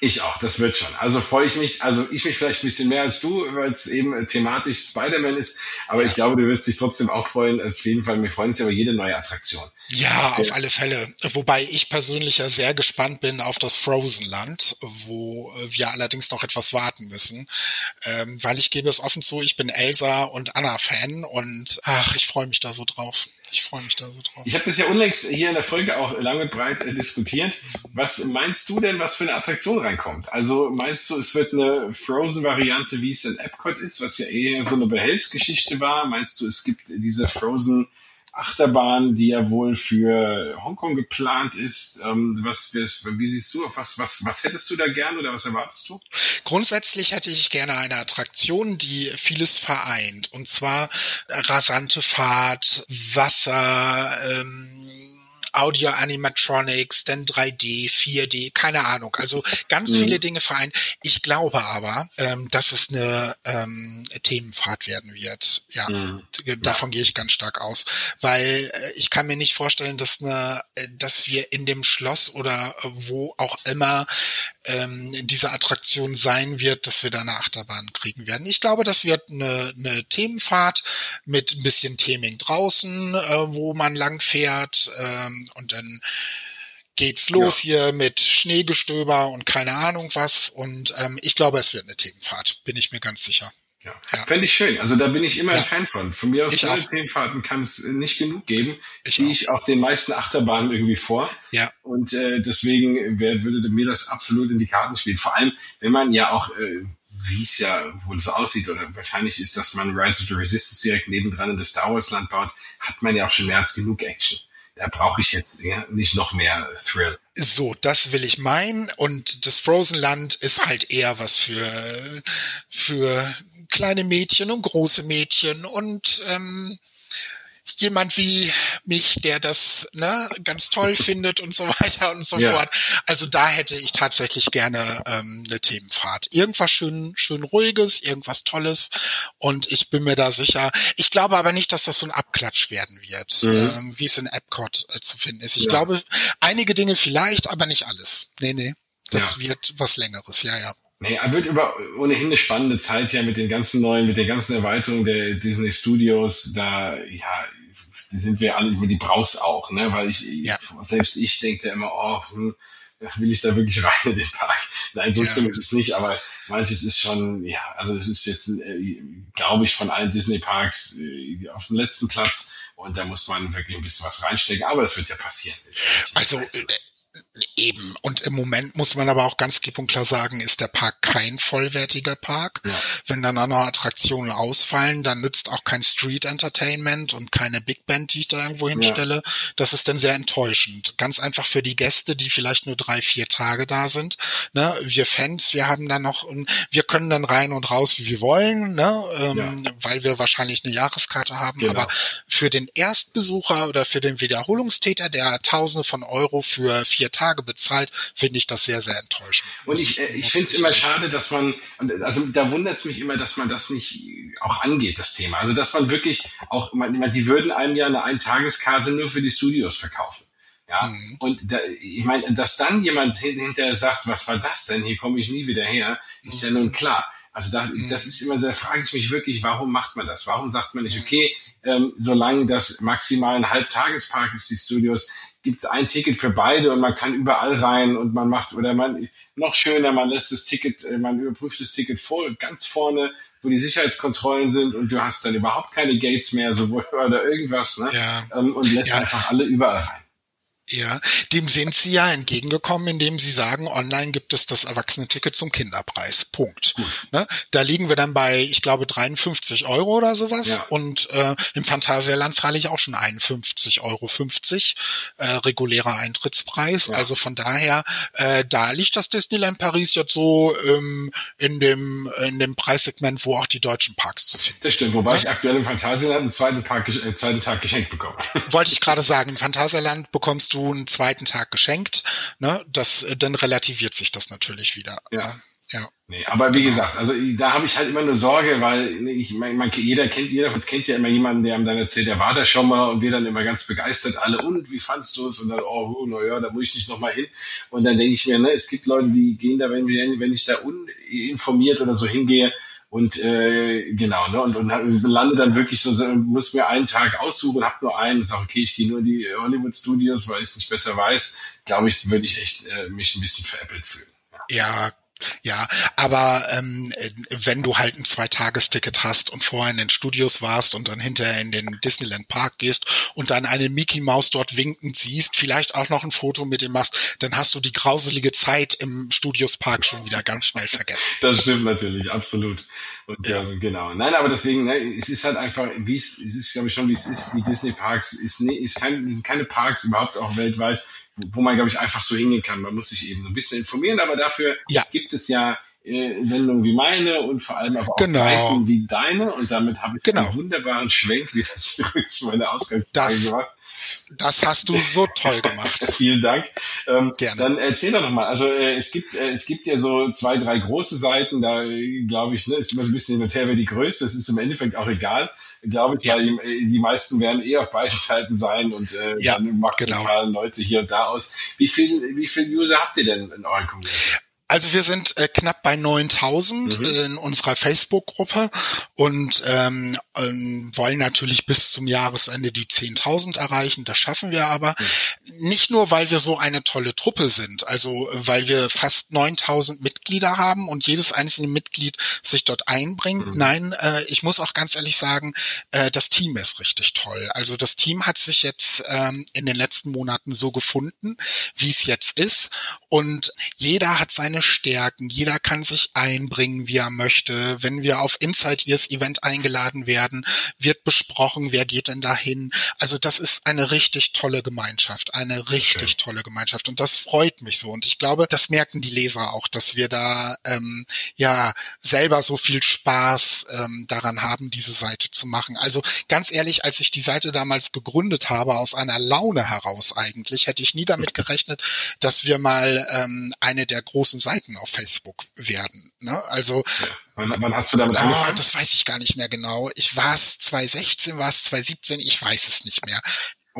Ich auch, das wird schon. Also freue ich mich, also ich mich vielleicht ein bisschen mehr als du, weil es eben thematisch Spider-Man ist, aber ja. ich glaube, du wirst dich trotzdem auch freuen. Auf jeden Fall, wir freuen uns über jede neue Attraktion. Ja, auf alle Fälle. Wobei ich persönlich ja sehr gespannt bin auf das Frozen Land, wo wir allerdings noch etwas warten müssen, ähm, weil ich gebe es offen zu, ich bin Elsa und Anna Fan und ach, ich freue mich da so drauf. Ich freue mich da so drauf. Ich habe das ja unlängst hier in der Folge auch lang und breit äh, diskutiert. Was meinst du denn, was für eine Attraktion reinkommt? Also meinst du, es wird eine Frozen-Variante, wie es in Epcot ist, was ja eher so eine Behelfsgeschichte war? Meinst du, es gibt diese Frozen Achterbahn, die ja wohl für Hongkong geplant ist. Ähm, was, wie siehst du, was, was, was hättest du da gern oder was erwartest du? Grundsätzlich hätte ich gerne eine Attraktion, die vieles vereint. Und zwar rasante Fahrt, Wasser, ähm, Audio Animatronics, dann 3D, 4D, keine Ahnung. Also ganz mhm. viele Dinge vereint. Ich glaube aber, ähm, dass es eine ähm, Themenfahrt werden wird. Ja, mhm. davon ja. gehe ich ganz stark aus, weil äh, ich kann mir nicht vorstellen, dass eine, äh, dass wir in dem Schloss oder äh, wo auch immer ähm, diese Attraktion sein wird, dass wir da eine Achterbahn kriegen werden. Ich glaube, das wird eine, eine Themenfahrt mit ein bisschen Theming draußen, äh, wo man lang fährt. Ähm, und dann geht's los ja. hier mit Schneegestöber und keine Ahnung was. Und ähm, ich glaube, es wird eine Themenfahrt, bin ich mir ganz sicher. Ja. ja. Fände ich schön. Also da bin ich immer ja. ein Fan von. Von mir aus Themenfahrten kann es nicht genug geben. Ich Ziehe ich auch den meisten Achterbahnen irgendwie vor. Ja. Und äh, deswegen wär, würde mir das absolut in die Karten spielen. Vor allem, wenn man ja auch, äh, wie es ja wohl so aussieht, oder wahrscheinlich ist, dass man Rise of the Resistance direkt nebendran in das Star Wars Land baut, hat man ja auch schon mehr als genug Action da brauche ich jetzt nicht noch mehr Thrill. So, das will ich meinen. Und das Frozen Land ist halt eher was für, für kleine Mädchen und große Mädchen und ähm, jemand wie mich, der das ne, ganz toll findet und so weiter und so ja. fort. Also da hätte ich tatsächlich gerne ähm, eine Themenfahrt. Irgendwas schön, schön ruhiges, irgendwas Tolles. Und ich bin mir da sicher. Ich glaube aber nicht, dass das so ein Abklatsch werden wird, mhm. ähm, wie es in Epcot äh, zu finden ist. Ich ja. glaube, einige Dinge vielleicht, aber nicht alles. Nee, nee. Das ja. wird was Längeres, ja, ja. Nee, er wird über ohnehin eine spannende Zeit ja mit den ganzen neuen, mit der ganzen Erweiterung der Disney Studios. Da, ja, die sind wir alle, die brauchst auch, ne? Weil ich, ja. selbst ich denke immer, oh, hm, will ich da wirklich rein in den Park? Nein, so ja. schlimm ist es nicht, aber manches ist schon, ja, also es ist jetzt, äh, glaube ich, von allen Disney-Parks äh, auf dem letzten Platz und da muss man wirklich ein bisschen was reinstecken, aber es wird ja passieren. Also, Eben. Und im Moment muss man aber auch ganz klipp und klar sagen, ist der Park kein vollwertiger Park. Ja. Wenn dann auch noch Attraktionen ausfallen, dann nützt auch kein Street Entertainment und keine Big Band, die ich da irgendwo hinstelle. Ja. Das ist dann sehr enttäuschend. Ganz einfach für die Gäste, die vielleicht nur drei, vier Tage da sind. Ne? Wir Fans, wir haben dann noch, wir können dann rein und raus, wie wir wollen, ne? Ähm, ja. weil wir wahrscheinlich eine Jahreskarte haben. Genau. Aber für den Erstbesucher oder für den Wiederholungstäter, der Tausende von Euro für vier Tage Tage bezahlt, finde ich das sehr, sehr enttäuschend. Und ich, äh, ich finde es immer schade, dass man, also da wundert es mich immer, dass man das nicht auch angeht, das Thema. Also dass man wirklich auch, man, die würden einem ja eine Eintageskarte nur für die Studios verkaufen. Ja, mhm. und da, ich meine, dass dann jemand hinterher sagt, was war das denn? Hier komme ich nie wieder her, ist mhm. ja nun klar. Also das, mhm. das ist immer, da frage ich mich wirklich, warum macht man das? Warum sagt man nicht, okay, ähm, solange das maximal ein Halbtagespark ist, die Studios, gibt es ein Ticket für beide und man kann überall rein und man macht, oder man, noch schöner, man lässt das Ticket, äh, man überprüft das Ticket vor, ganz vorne, wo die Sicherheitskontrollen sind und du hast dann überhaupt keine Gates mehr, so, oder irgendwas, ne? Ja. Ähm, und lässt ja. einfach alle überall rein. Ja, dem sind sie ja entgegengekommen, indem sie sagen, online gibt es das Erwachsene-Ticket zum Kinderpreis. Punkt. Ne? Da liegen wir dann bei, ich glaube, 53 Euro oder sowas. Ja. Und äh, im Phantasialand zahle ich auch schon 51,50 Euro äh, regulärer Eintrittspreis. Ja. Also von daher, äh, da liegt das Disneyland Paris jetzt so ähm, in dem in dem Preissegment, wo auch die deutschen Parks zu finden sind. Das stimmt, wobei ja? ich aktuell im Phantasialand einen zweiten, Park, äh, zweiten Tag geschenkt bekomme. Wollte ich gerade sagen, im Phantasialand bekommst du du einen zweiten Tag geschenkt, ne? Das, äh, dann relativiert sich das natürlich wieder. Ja. Ja. Nee, aber wie gesagt, also da habe ich halt immer eine Sorge, weil ich mein, man, jeder kennt, jeder von uns kennt ja immer jemanden, der einem dann erzählt, der war da schon mal und wir dann immer ganz begeistert alle und wie fandst du es und dann oh na ja, da muss ich nicht noch mal hin und dann denke ich mir, ne, es gibt Leute, die gehen da, wenn wenn ich da uninformiert oder so hingehe, und äh, genau, ne? Und, und lande dann wirklich so, muss mir einen Tag aussuchen, hab nur einen, sag, okay, ich gehe nur in die Hollywood Studios, weil ich es nicht besser weiß, glaube ich, würde ich echt äh, mich ein bisschen veräppelt fühlen. Ja. Ja, aber ähm, wenn du halt ein Zweitagesticket hast und vorher in den Studios warst und dann hinterher in den Disneyland Park gehst und dann eine Mickey Maus dort winkend siehst, vielleicht auch noch ein Foto mit ihm machst, dann hast du die grauselige Zeit im Studios Park schon wieder ganz schnell vergessen. Das stimmt natürlich, absolut. Und ja. ähm, genau. Nein, aber deswegen, ne, es ist halt einfach, wie es, es ist, glaube ich, schon, wie es ist, die Disney Parks ist, ne, ist kein, keine Parks überhaupt auch weltweit wo man, glaube ich, einfach so hingehen kann. Man muss sich eben so ein bisschen informieren, aber dafür ja. gibt es ja äh, Sendungen wie meine und vor allem aber auch genau. Seiten wie deine. Und damit habe ich genau. einen wunderbaren Schwenk wieder zurück zu meiner Ausgangsfrage gemacht. Das hast du so toll gemacht. Vielen Dank. Ähm, Gerne. Dann erzähl doch nochmal. Also äh, es gibt äh, es gibt ja so zwei, drei große Seiten. Da äh, glaube ich, ne, ist immer so ein bisschen hin und her, wer die größte. Das ist im Endeffekt auch egal glaube ich, ja. weil die, meisten werden eh auf beiden Seiten sein und äh, ja, dann macht genau. Leute hier und da aus. Wie viel, wie viel User habt ihr denn in eurer Community? Also wir sind äh, knapp bei 9000 mhm. in unserer Facebook-Gruppe und ähm, ähm, wollen natürlich bis zum Jahresende die 10.000 erreichen. Das schaffen wir aber mhm. nicht nur, weil wir so eine tolle Truppe sind, also weil wir fast 9000 Mitglieder haben und jedes einzelne Mitglied sich dort einbringt. Mhm. Nein, äh, ich muss auch ganz ehrlich sagen, äh, das Team ist richtig toll. Also das Team hat sich jetzt ähm, in den letzten Monaten so gefunden, wie es jetzt ist und jeder hat seine Stärken. Jeder kann sich einbringen, wie er möchte. Wenn wir auf Inside Ears Event eingeladen werden, wird besprochen, wer geht denn dahin. Also das ist eine richtig tolle Gemeinschaft, eine richtig okay. tolle Gemeinschaft und das freut mich so. Und ich glaube, das merken die Leser auch, dass wir da ähm, ja selber so viel Spaß ähm, daran haben, diese Seite zu machen. Also ganz ehrlich, als ich die Seite damals gegründet habe, aus einer Laune heraus eigentlich, hätte ich nie damit gerechnet, dass wir mal ähm, eine der großen Seiten auf Facebook werden. Ne? Also wann, wann, hast du damit oh, angefangen? Das weiß ich gar nicht mehr genau. Ich war es 2016, war es 2017, ich weiß es nicht mehr.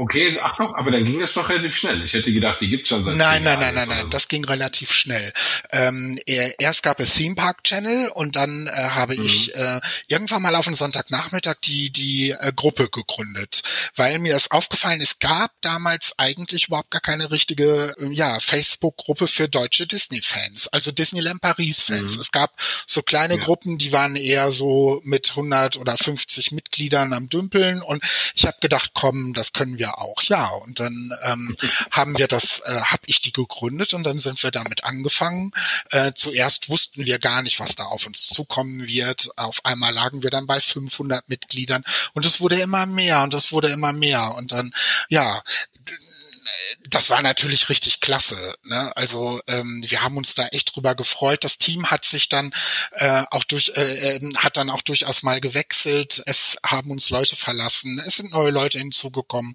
Okay, ach noch, aber dann ging das doch relativ schnell. Ich hätte gedacht, die gibt's schon seit Nein, nein, nein, nein, nein, so. das ging relativ schnell. Ähm, erst gab es Theme Park Channel und dann äh, habe mhm. ich äh, irgendwann mal auf einen Sonntagnachmittag die die äh, Gruppe gegründet, weil mir ist aufgefallen, es gab damals eigentlich überhaupt gar keine richtige äh, ja Facebook-Gruppe für deutsche Disney-Fans, also Disneyland Paris-Fans. Mhm. Es gab so kleine ja. Gruppen, die waren eher so mit 100 oder 50 Mitgliedern am Dümpeln und ich habe gedacht, komm, das können wir wir auch, ja. Und dann ähm, haben wir das, äh, habe ich die gegründet und dann sind wir damit angefangen. Äh, zuerst wussten wir gar nicht, was da auf uns zukommen wird. Auf einmal lagen wir dann bei 500 Mitgliedern und es wurde immer mehr und es wurde immer mehr und dann, ja, das war natürlich richtig klasse. Ne? Also ähm, wir haben uns da echt drüber gefreut. Das Team hat sich dann äh, auch durch, äh, ähm, hat dann auch durchaus mal gewechselt. Es haben uns Leute verlassen. Es sind neue Leute hinzugekommen.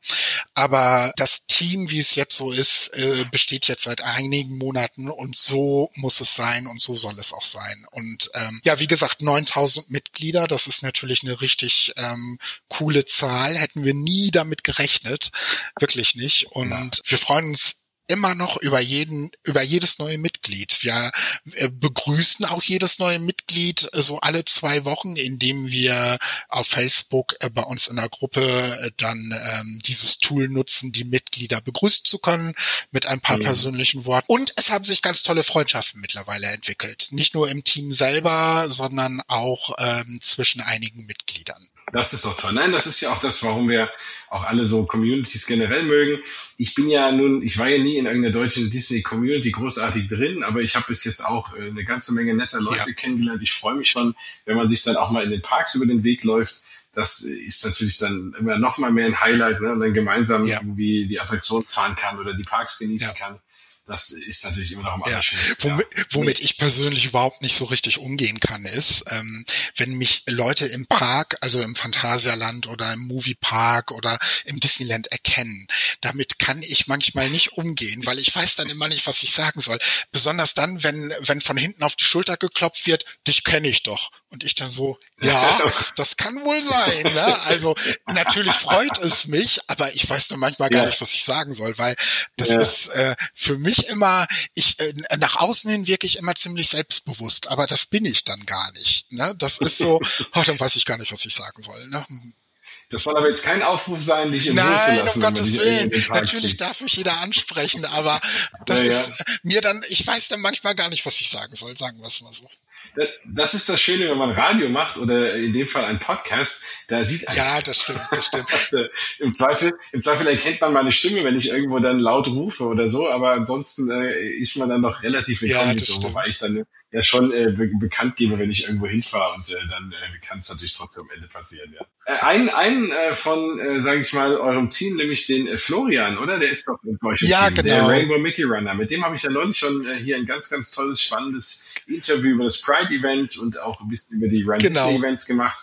Aber das Team, wie es jetzt so ist, äh, besteht jetzt seit einigen Monaten und so muss es sein und so soll es auch sein. Und ähm, ja, wie gesagt, 9000 Mitglieder, das ist natürlich eine richtig ähm, coole Zahl. Hätten wir nie damit gerechnet, wirklich nicht. Und. Wir freuen uns immer noch über jeden, über jedes neue Mitglied. Wir äh, begrüßen auch jedes neue Mitglied äh, so alle zwei Wochen, indem wir auf Facebook äh, bei uns in der Gruppe dann ähm, dieses Tool nutzen, die Mitglieder begrüßen zu können mit ein paar mhm. persönlichen Worten. Und es haben sich ganz tolle Freundschaften mittlerweile entwickelt. Nicht nur im Team selber, sondern auch ähm, zwischen einigen Mitgliedern. Das ist doch toll. Nein, das ist ja auch das, warum wir auch alle so Communities generell mögen. Ich bin ja nun, ich war ja nie in irgendeiner deutschen Disney-Community großartig drin, aber ich habe bis jetzt auch äh, eine ganze Menge netter Leute ja. kennengelernt. Ich freue mich schon, wenn man sich dann auch mal in den Parks über den Weg läuft. Das ist natürlich dann immer noch mal mehr ein Highlight, ne? Und dann gemeinsam ja. irgendwie die Attraktion fahren kann oder die Parks genießen ja. kann das ist natürlich immer noch am ja. Womit, womit ich persönlich überhaupt nicht so richtig umgehen kann, ist, ähm, wenn mich Leute im Park, also im Phantasialand oder im Moviepark oder im Disneyland erkennen. Damit kann ich manchmal nicht umgehen, weil ich weiß dann immer nicht, was ich sagen soll. Besonders dann, wenn, wenn von hinten auf die Schulter geklopft wird, dich kenne ich doch. Und ich dann so, ja, das kann wohl sein. Ne? Also natürlich freut es mich, aber ich weiß dann manchmal gar ja. nicht, was ich sagen soll, weil das ja. ist äh, für mich immer, ich äh, nach außen hin wirklich immer ziemlich selbstbewusst, aber das bin ich dann gar nicht. Ne? Das ist so, oh, dann weiß ich gar nicht, was ich sagen soll. Ne? Das soll aber jetzt kein Aufruf sein, dich im Nein, Ruhe zu lassen. um Gottes Willen. Natürlich darf mich jeder ansprechen, aber das ja, ist ja. mir dann, ich weiß dann manchmal gar nicht, was ich sagen soll, sagen wir es mal so das ist das Schöne, wenn man Radio macht oder in dem Fall ein Podcast, da sieht man. Ja, das stimmt, das stimmt. Im Zweifel, im Zweifel erkennt man meine Stimme, wenn ich irgendwo dann laut rufe oder so, aber ansonsten äh, ist man dann noch relativ inkognito, ja, wobei ich dann ja schon äh, be bekannt gebe, wenn ich irgendwo hinfahre und äh, dann äh, kann es natürlich trotzdem am Ende passieren, ja. Äh, ein ein äh, von, äh, sage ich mal, eurem Team, nämlich den äh, Florian, oder? Der ist doch mit euch im ja, Team, genau. der Rainbow Mickey Runner. Mit dem habe ich ja neulich schon äh, hier ein ganz, ganz tolles, spannendes Interview über das Pride-Event und auch ein bisschen über die Run genau. Events gemacht.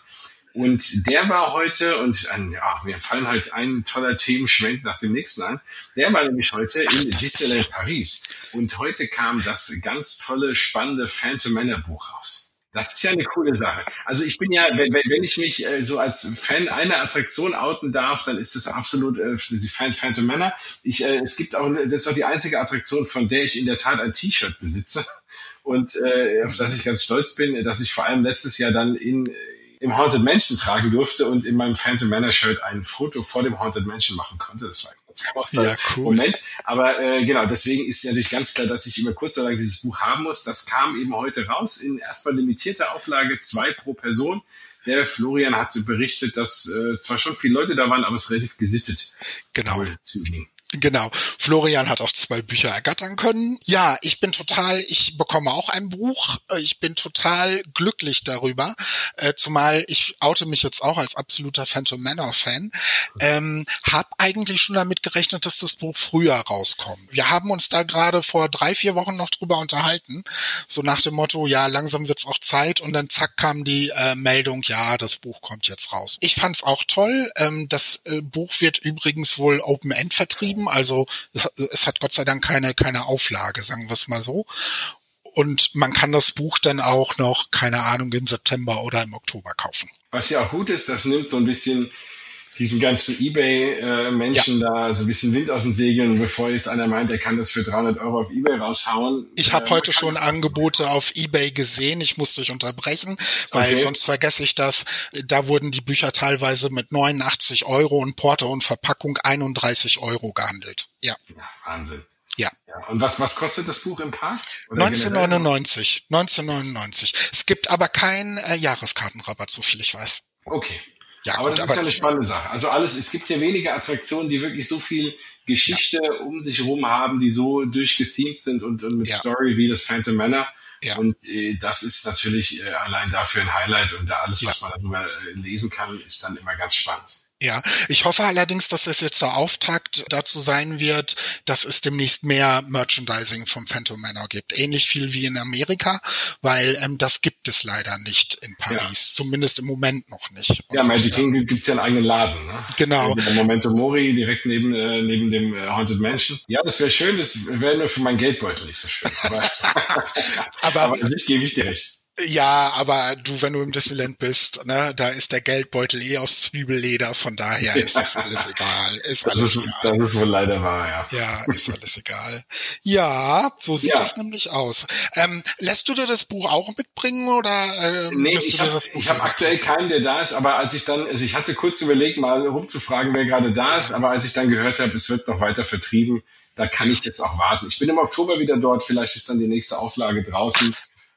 Und der war heute, und ja, mir fallen halt ein toller Themenschwenk nach dem nächsten an, der war nämlich heute in Disneyland Paris. Und heute kam das ganz tolle, spannende Phantom Manor Buch raus. Das ist ja eine coole Sache. Also ich bin ja, wenn, wenn ich mich äh, so als Fan einer Attraktion outen darf, dann ist das absolut äh, die Fan Phantom Manor. Ich, äh, es gibt auch, das ist auch die einzige Attraktion, von der ich in der Tat ein T-Shirt besitze und äh, auf das ich ganz stolz bin, dass ich vor allem letztes Jahr dann in im Haunted Mansion tragen durfte und in meinem Phantom Manor Shirt ein Foto vor dem Haunted Mansion machen konnte. Das war ein ganz großer ja, cool. Moment. Aber äh, genau, deswegen ist natürlich ganz klar, dass ich immer kurz oder lang dieses Buch haben muss. Das kam eben heute raus in erstmal limitierter Auflage, zwei pro Person. Der Florian hat berichtet, dass äh, zwar schon viele Leute da waren, aber es relativ gesittet genau. Genau. Florian hat auch zwei Bücher ergattern können. Ja, ich bin total, ich bekomme auch ein Buch. Ich bin total glücklich darüber. Äh, zumal ich oute mich jetzt auch als absoluter Phantom Manor Fan. Ähm, hab eigentlich schon damit gerechnet, dass das Buch früher rauskommt. Wir haben uns da gerade vor drei, vier Wochen noch drüber unterhalten. So nach dem Motto, ja, langsam wird's auch Zeit. Und dann zack kam die äh, Meldung, ja, das Buch kommt jetzt raus. Ich fand's auch toll. Ähm, das äh, Buch wird übrigens wohl Open End vertrieben geschrieben, also es hat Gott sei Dank keine, keine Auflage, sagen wir es mal so. Und man kann das Buch dann auch noch, keine Ahnung, im September oder im Oktober kaufen. Was ja auch gut ist, das nimmt so ein bisschen diesen ganzen Ebay-Menschen ja. da so ein bisschen Wind aus den Segeln, bevor jetzt einer meint, er kann das für 300 Euro auf Ebay raushauen. Ich habe äh, heute schon Angebote auf Ebay gesehen. Ich muss dich unterbrechen, weil okay. sonst vergesse ich das. Da wurden die Bücher teilweise mit 89 Euro und Porto und Verpackung 31 Euro gehandelt. Ja. ja Wahnsinn. Ja. ja. Und was, was kostet das Buch im Park? 1999. 1999. Es gibt aber keinen äh, Jahreskartenrabatt, so viel ich weiß. Okay. Ja, aber gut, das aber ist ja eine spannende Sache. Also alles, es gibt ja wenige Attraktionen, die wirklich so viel Geschichte ja. um sich herum haben, die so durchgethemed sind und, und mit ja. Story wie das Phantom Manor. Ja. Und äh, das ist natürlich äh, allein dafür ein Highlight und da alles, was man darüber äh, lesen kann, ist dann immer ganz spannend. Ja, ich hoffe allerdings, dass es jetzt der Auftakt dazu sein wird, dass es demnächst mehr Merchandising vom Phantom Manor gibt. Ähnlich viel wie in Amerika, weil ähm, das gibt es leider nicht in Paris. Ja. Zumindest im Moment noch nicht. ja, Magic Kingdom gibt's ja einen eigenen Laden. Ne? Genau. Momento Mori direkt neben, äh, neben dem äh, Haunted Mansion. Ja, das wäre schön, das wäre nur für mein Geldbeutel nicht so schön. Aber, aber, aber an sich gebe ich dir recht. Ja, aber du, wenn du im Disneyland bist, ne, da ist der Geldbeutel eh aus Zwiebelleder, von daher ist das alles egal. Ist das alles ist, egal. Das ist wohl leider wahr, ja. Ja, ist alles egal. Ja, so sieht ja. das nämlich aus. Ähm, lässt du dir das Buch auch mitbringen oder? Ähm, nee, ich habe hab aktuell keinen, der da ist, aber als ich dann, also ich hatte kurz überlegt, mal rumzufragen, wer gerade da ist, aber als ich dann gehört habe, es wird noch weiter vertrieben, da kann ich jetzt auch warten. Ich bin im Oktober wieder dort, vielleicht ist dann die nächste Auflage draußen.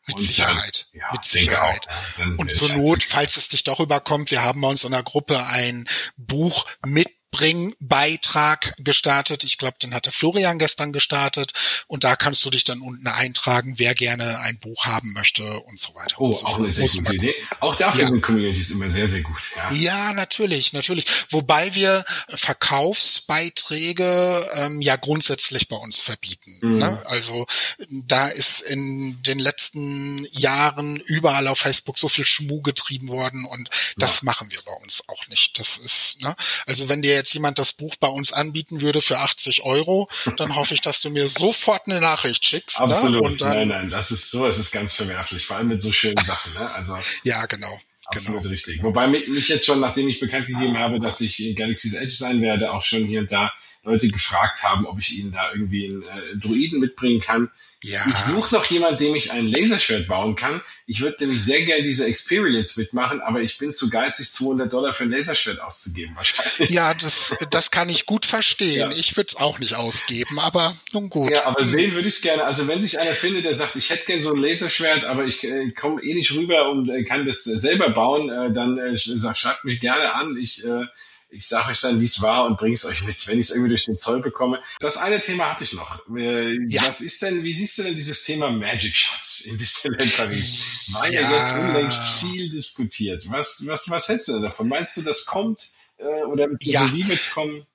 Mit und Sicherheit. Dann, ja, mit Sicherheit. Auch, und zur Not, falls es dich doch überkommt, wir haben bei uns in der Gruppe ein Buch mit Bringbeitrag gestartet. Ich glaube, den hatte Florian gestern gestartet. Und da kannst du dich dann unten eintragen, wer gerne ein Buch haben möchte und so weiter. Oh, so auch eine sehr gute Idee. Auch dafür ja. sind Communities immer sehr, sehr gut. Ja. ja, natürlich, natürlich. Wobei wir Verkaufsbeiträge ähm, ja grundsätzlich bei uns verbieten. Mhm. Ne? Also da ist in den letzten Jahren überall auf Facebook so viel Schmuh getrieben worden und das ja. machen wir bei uns auch nicht. Das ist, ne? Also wenn dir jetzt jemand das Buch bei uns anbieten würde für 80 Euro, dann hoffe ich, dass du mir sofort eine Nachricht schickst. Ne? Absolut. Ne? Nein, nein, das ist so, es ist ganz verwerflich, vor allem mit so schönen Sachen. Ne? Also ja, genau. Absolut genau. richtig. Wobei mich jetzt schon, nachdem ich bekannt gegeben habe, dass ich in Galaxy's Edge sein werde, auch schon hier und da Leute gefragt haben, ob ich ihnen da irgendwie einen äh, Druiden mitbringen kann. Ja. Ich suche noch jemand, dem ich ein Laserschwert bauen kann. Ich würde nämlich sehr gerne diese Experience mitmachen, aber ich bin zu geizig, 200 Dollar für ein Laserschwert auszugeben wahrscheinlich. Ja, das, das kann ich gut verstehen. Ja. Ich würde es auch nicht ausgeben, aber nun gut. Ja, aber sehen würde ich es gerne. Also wenn sich einer findet, der sagt, ich hätte gerne so ein Laserschwert, aber ich äh, komme eh nicht rüber und äh, kann das äh, selber bauen, äh, dann äh, schreibt mich gerne an. Ich äh, ich sage euch dann, wie es war und bringe es euch mit, wenn ich es irgendwie durch den Zoll bekomme. Das eine Thema hatte ich noch. Äh, ja. Was ist denn, wie siehst du denn dieses Thema Magic Shots in Disneyland Paris? War ja, jetzt unlängst viel diskutiert. Was, was, was hältst du denn davon? Meinst du, das kommt? Äh, oder ja. wie wird's kommen?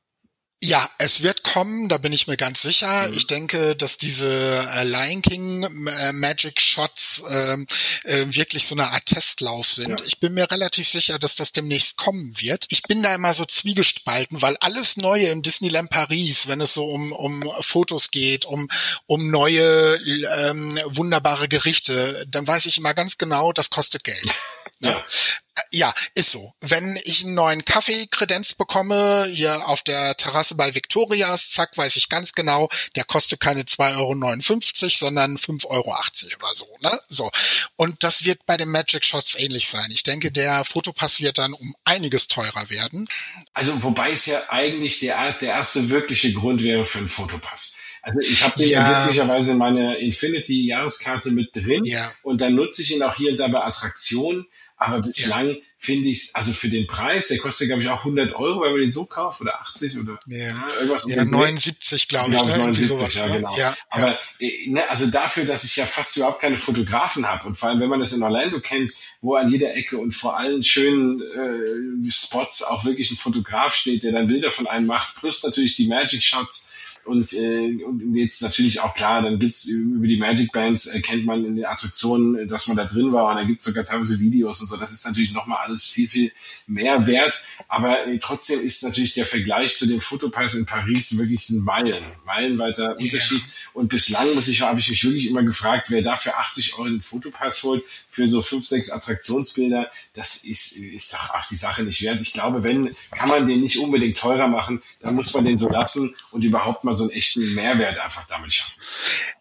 Ja, es wird kommen, da bin ich mir ganz sicher. Mhm. Ich denke, dass diese äh, Lion King äh, Magic Shots ähm, äh, wirklich so eine Art Testlauf sind. Ja. Ich bin mir relativ sicher, dass das demnächst kommen wird. Ich bin da immer so zwiegespalten, weil alles Neue im Disneyland Paris, wenn es so um, um Fotos geht, um, um neue ähm, wunderbare Gerichte, dann weiß ich immer ganz genau, das kostet Geld. Ja. Ja, ist so. Wenn ich einen neuen Kaffee kredenz bekomme, hier auf der Terrasse bei Victorias, zack, weiß ich ganz genau, der kostet keine 2,59 Euro, sondern 5,80 Euro oder so, ne? So. Und das wird bei den Magic Shots ähnlich sein. Ich denke, der Fotopass wird dann um einiges teurer werden. Also, wobei es ja eigentlich der, der erste wirkliche Grund wäre für einen Fotopass. Also ich habe ja. ja glücklicherweise in meiner Infinity-Jahreskarte mit drin ja. und dann nutze ich ihn auch hier und da bei Attraktionen. Aber bislang ja. finde ich also für den Preis, der kostet, glaube ich, auch 100 Euro, wenn man den so kauft, oder 80 oder ja. irgendwas. Ja, 79, glaube ich. Ne? 79, sowas, ja, ne? genau. Ja, Aber äh, ne, also dafür, dass ich ja fast überhaupt keine Fotografen habe und vor allem, wenn man das in Orlando kennt, wo an jeder Ecke und vor allen schönen äh, Spots auch wirklich ein Fotograf steht, der dann Bilder von einem macht, plus natürlich die Magic Shots, und, äh, und jetzt natürlich auch klar, dann gibt's über die Magic Bands, äh, kennt man in den Attraktionen, dass man da drin war und dann gibt's sogar teilweise Videos und so. Das ist natürlich nochmal alles viel, viel mehr wert. Aber äh, trotzdem ist natürlich der Vergleich zu dem Fotopass in Paris wirklich ein Meilen, meilenweiter Unterschied. Ja. Und bislang muss ich, habe ich mich wirklich immer gefragt, wer dafür 80 Euro den Fotopass holt für so fünf, sechs Attraktionsbilder, das ist, ist doch auch die Sache nicht wert. Ich glaube, wenn, kann man den nicht unbedingt teurer machen, dann muss man den so lassen und überhaupt mal so einen echten Mehrwert einfach damit schaffen.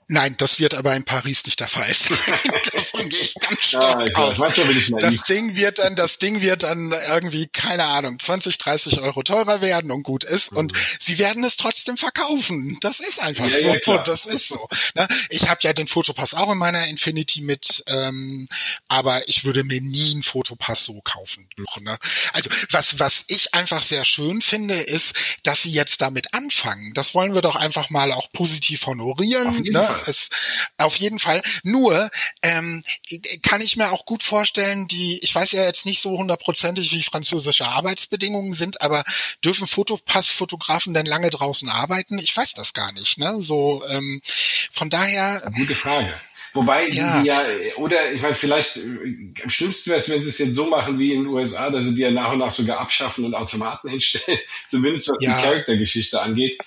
Nein, das wird aber in Paris nicht der Fall sein. Davon gehe ich ganz stark ja, aus. Ich das Ding wird dann, das Ding wird dann irgendwie, keine Ahnung, 20, 30 Euro teurer werden und gut ist. Mhm. Und sie werden es trotzdem verkaufen. Das ist einfach ja, so. Ja, das ist so. Ne? Ich habe ja den Fotopass auch in meiner Infinity mit, ähm, aber ich würde mir nie einen Fotopass so kaufen. Ne? Also was, was ich einfach sehr schön finde, ist, dass sie jetzt damit anfangen. Das wollen wir doch einfach mal auch positiv honorieren. Es, auf jeden Fall. Nur ähm, kann ich mir auch gut vorstellen, die, ich weiß ja jetzt nicht so hundertprozentig, wie französische Arbeitsbedingungen sind, aber dürfen Fotopassfotografen denn lange draußen arbeiten? Ich weiß das gar nicht. Ne? So ähm, von daher. Gute Frage. Wobei ja. die ja, oder ich meine, vielleicht am schlimmsten wäre es, wenn sie es jetzt so machen wie in den USA, dass sie die ja nach und nach sogar abschaffen und Automaten hinstellen, zumindest was ja. die Charaktergeschichte angeht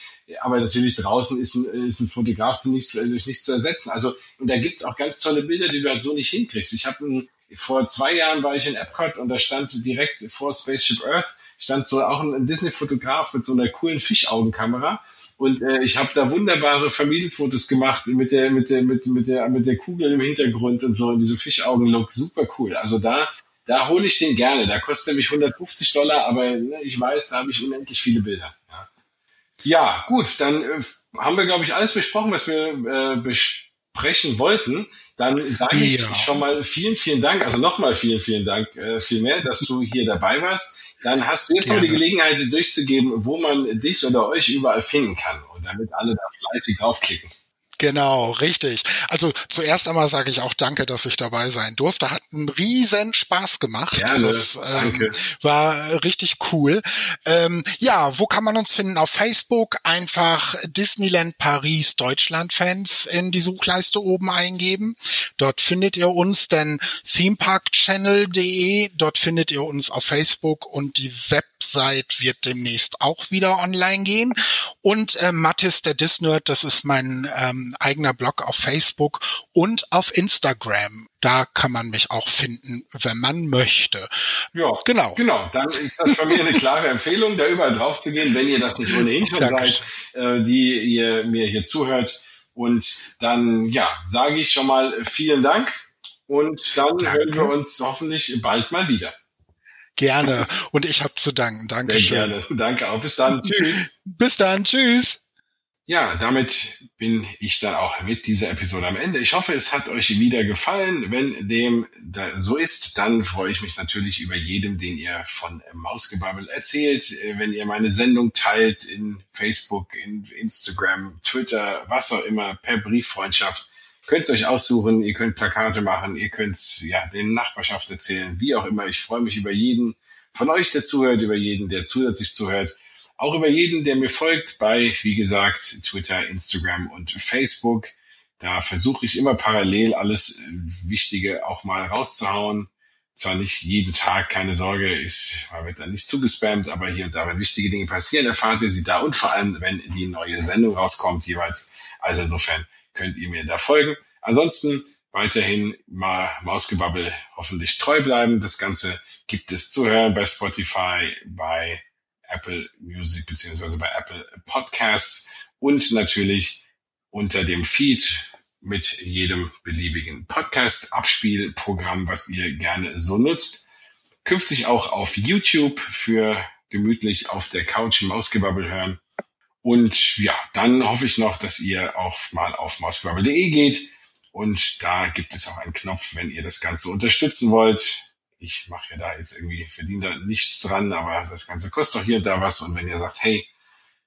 aber natürlich draußen ist ein, ist ein Fotograf zu nichts, durch nichts zu ersetzen. Also, und da gibt's auch ganz tolle Bilder, die du halt so nicht hinkriegst. Ich habe vor zwei Jahren war ich in Epcot und da stand direkt vor Spaceship Earth stand so auch ein, ein Disney-Fotograf mit so einer coolen Fischaugenkamera. Und äh, ich habe da wunderbare Familienfotos gemacht mit der, mit der, mit, mit der, mit der Kugel im Hintergrund und so in diesem Fischaugen-Look. Super cool. Also da, da hole ich den gerne. Da kostet nämlich 150 Dollar, aber ne, ich weiß, da habe ich unendlich viele Bilder. Ja, gut, dann äh, haben wir, glaube ich, alles besprochen, was wir äh, besprechen wollten. Dann sage ich ja. schon mal vielen, vielen Dank, also nochmal vielen, vielen Dank äh, viel mehr, dass du hier dabei warst. Dann hast du jetzt Gerne. nur die Gelegenheit durchzugeben, wo man dich oder euch überall finden kann und damit alle da fleißig draufklicken. Genau, richtig. Also zuerst einmal sage ich auch danke, dass ich dabei sein durfte. Hat einen riesen Spaß gemacht. Gerne, das ähm, war richtig cool. Ähm, ja, wo kann man uns finden? Auf Facebook einfach Disneyland Paris Deutschland Fans in die Suchleiste oben eingeben. Dort findet ihr uns, denn themeparkchannel.de, dort findet ihr uns auf Facebook und die Website wird demnächst auch wieder online gehen. Und äh, Mattis, der Disnerd, das ist mein ähm, eigener Blog auf Facebook und auf Instagram. Da kann man mich auch finden, wenn man möchte. Ja, genau. Genau, dann ist das von mir eine klare Empfehlung, da überall drauf zu gehen, wenn ihr das nicht ohnehin schon seid, äh, die ihr mir hier zuhört. Und dann, ja, sage ich schon mal vielen Dank und dann Danke. hören wir uns hoffentlich bald mal wieder. Gerne. Und ich habe zu danken. Dankeschön. Sehr gerne. Danke auch. Bis dann. Tschüss. Bis dann. Tschüss. Ja, damit bin ich dann auch mit dieser Episode am Ende. Ich hoffe, es hat euch wieder gefallen. Wenn dem so ist, dann freue ich mich natürlich über jedem, den ihr von Mausgebabbel erzählt. Wenn ihr meine Sendung teilt in Facebook, in Instagram, Twitter, was auch immer, per Brieffreundschaft. Könnt ihr euch aussuchen, ihr könnt Plakate machen, ihr könnt ja den Nachbarschaft erzählen, wie auch immer. Ich freue mich über jeden von euch, der zuhört, über jeden, der zusätzlich zuhört auch über jeden, der mir folgt bei, wie gesagt, Twitter, Instagram und Facebook. Da versuche ich immer parallel alles Wichtige auch mal rauszuhauen. Zwar nicht jeden Tag, keine Sorge, ich wird dann nicht zugespammt, aber hier und da, wenn wichtige Dinge passieren, erfahrt ihr sie da und vor allem, wenn die neue Sendung rauskommt jeweils. Also insofern könnt ihr mir da folgen. Ansonsten weiterhin mal Mausgebabbel hoffentlich treu bleiben. Das Ganze gibt es zu hören bei Spotify, bei Apple Music beziehungsweise bei Apple Podcasts und natürlich unter dem Feed mit jedem beliebigen Podcast-Abspielprogramm, was ihr gerne so nutzt. Künftig auch auf YouTube für gemütlich auf der Couch Mausgebabbel hören. Und ja, dann hoffe ich noch, dass ihr auch mal auf mausgebabbel.de geht. Und da gibt es auch einen Knopf, wenn ihr das Ganze unterstützen wollt ich mache ja da jetzt irgendwie, verdiene da nichts dran, aber das Ganze kostet doch hier und da was. Und wenn ihr sagt, hey,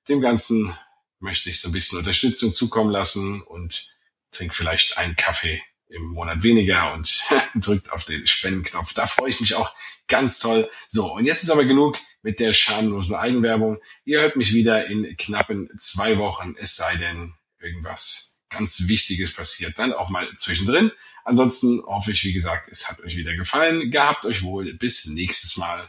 dem Ganzen möchte ich so ein bisschen Unterstützung zukommen lassen und trinkt vielleicht einen Kaffee im Monat weniger und drückt auf den Spendenknopf. Da freue ich mich auch ganz toll. So, und jetzt ist aber genug mit der schamlosen Eigenwerbung. Ihr hört mich wieder in knappen zwei Wochen, es sei denn, irgendwas ganz Wichtiges passiert. Dann auch mal zwischendrin. Ansonsten hoffe ich, wie gesagt, es hat euch wieder gefallen. Gehabt euch wohl. Bis nächstes Mal.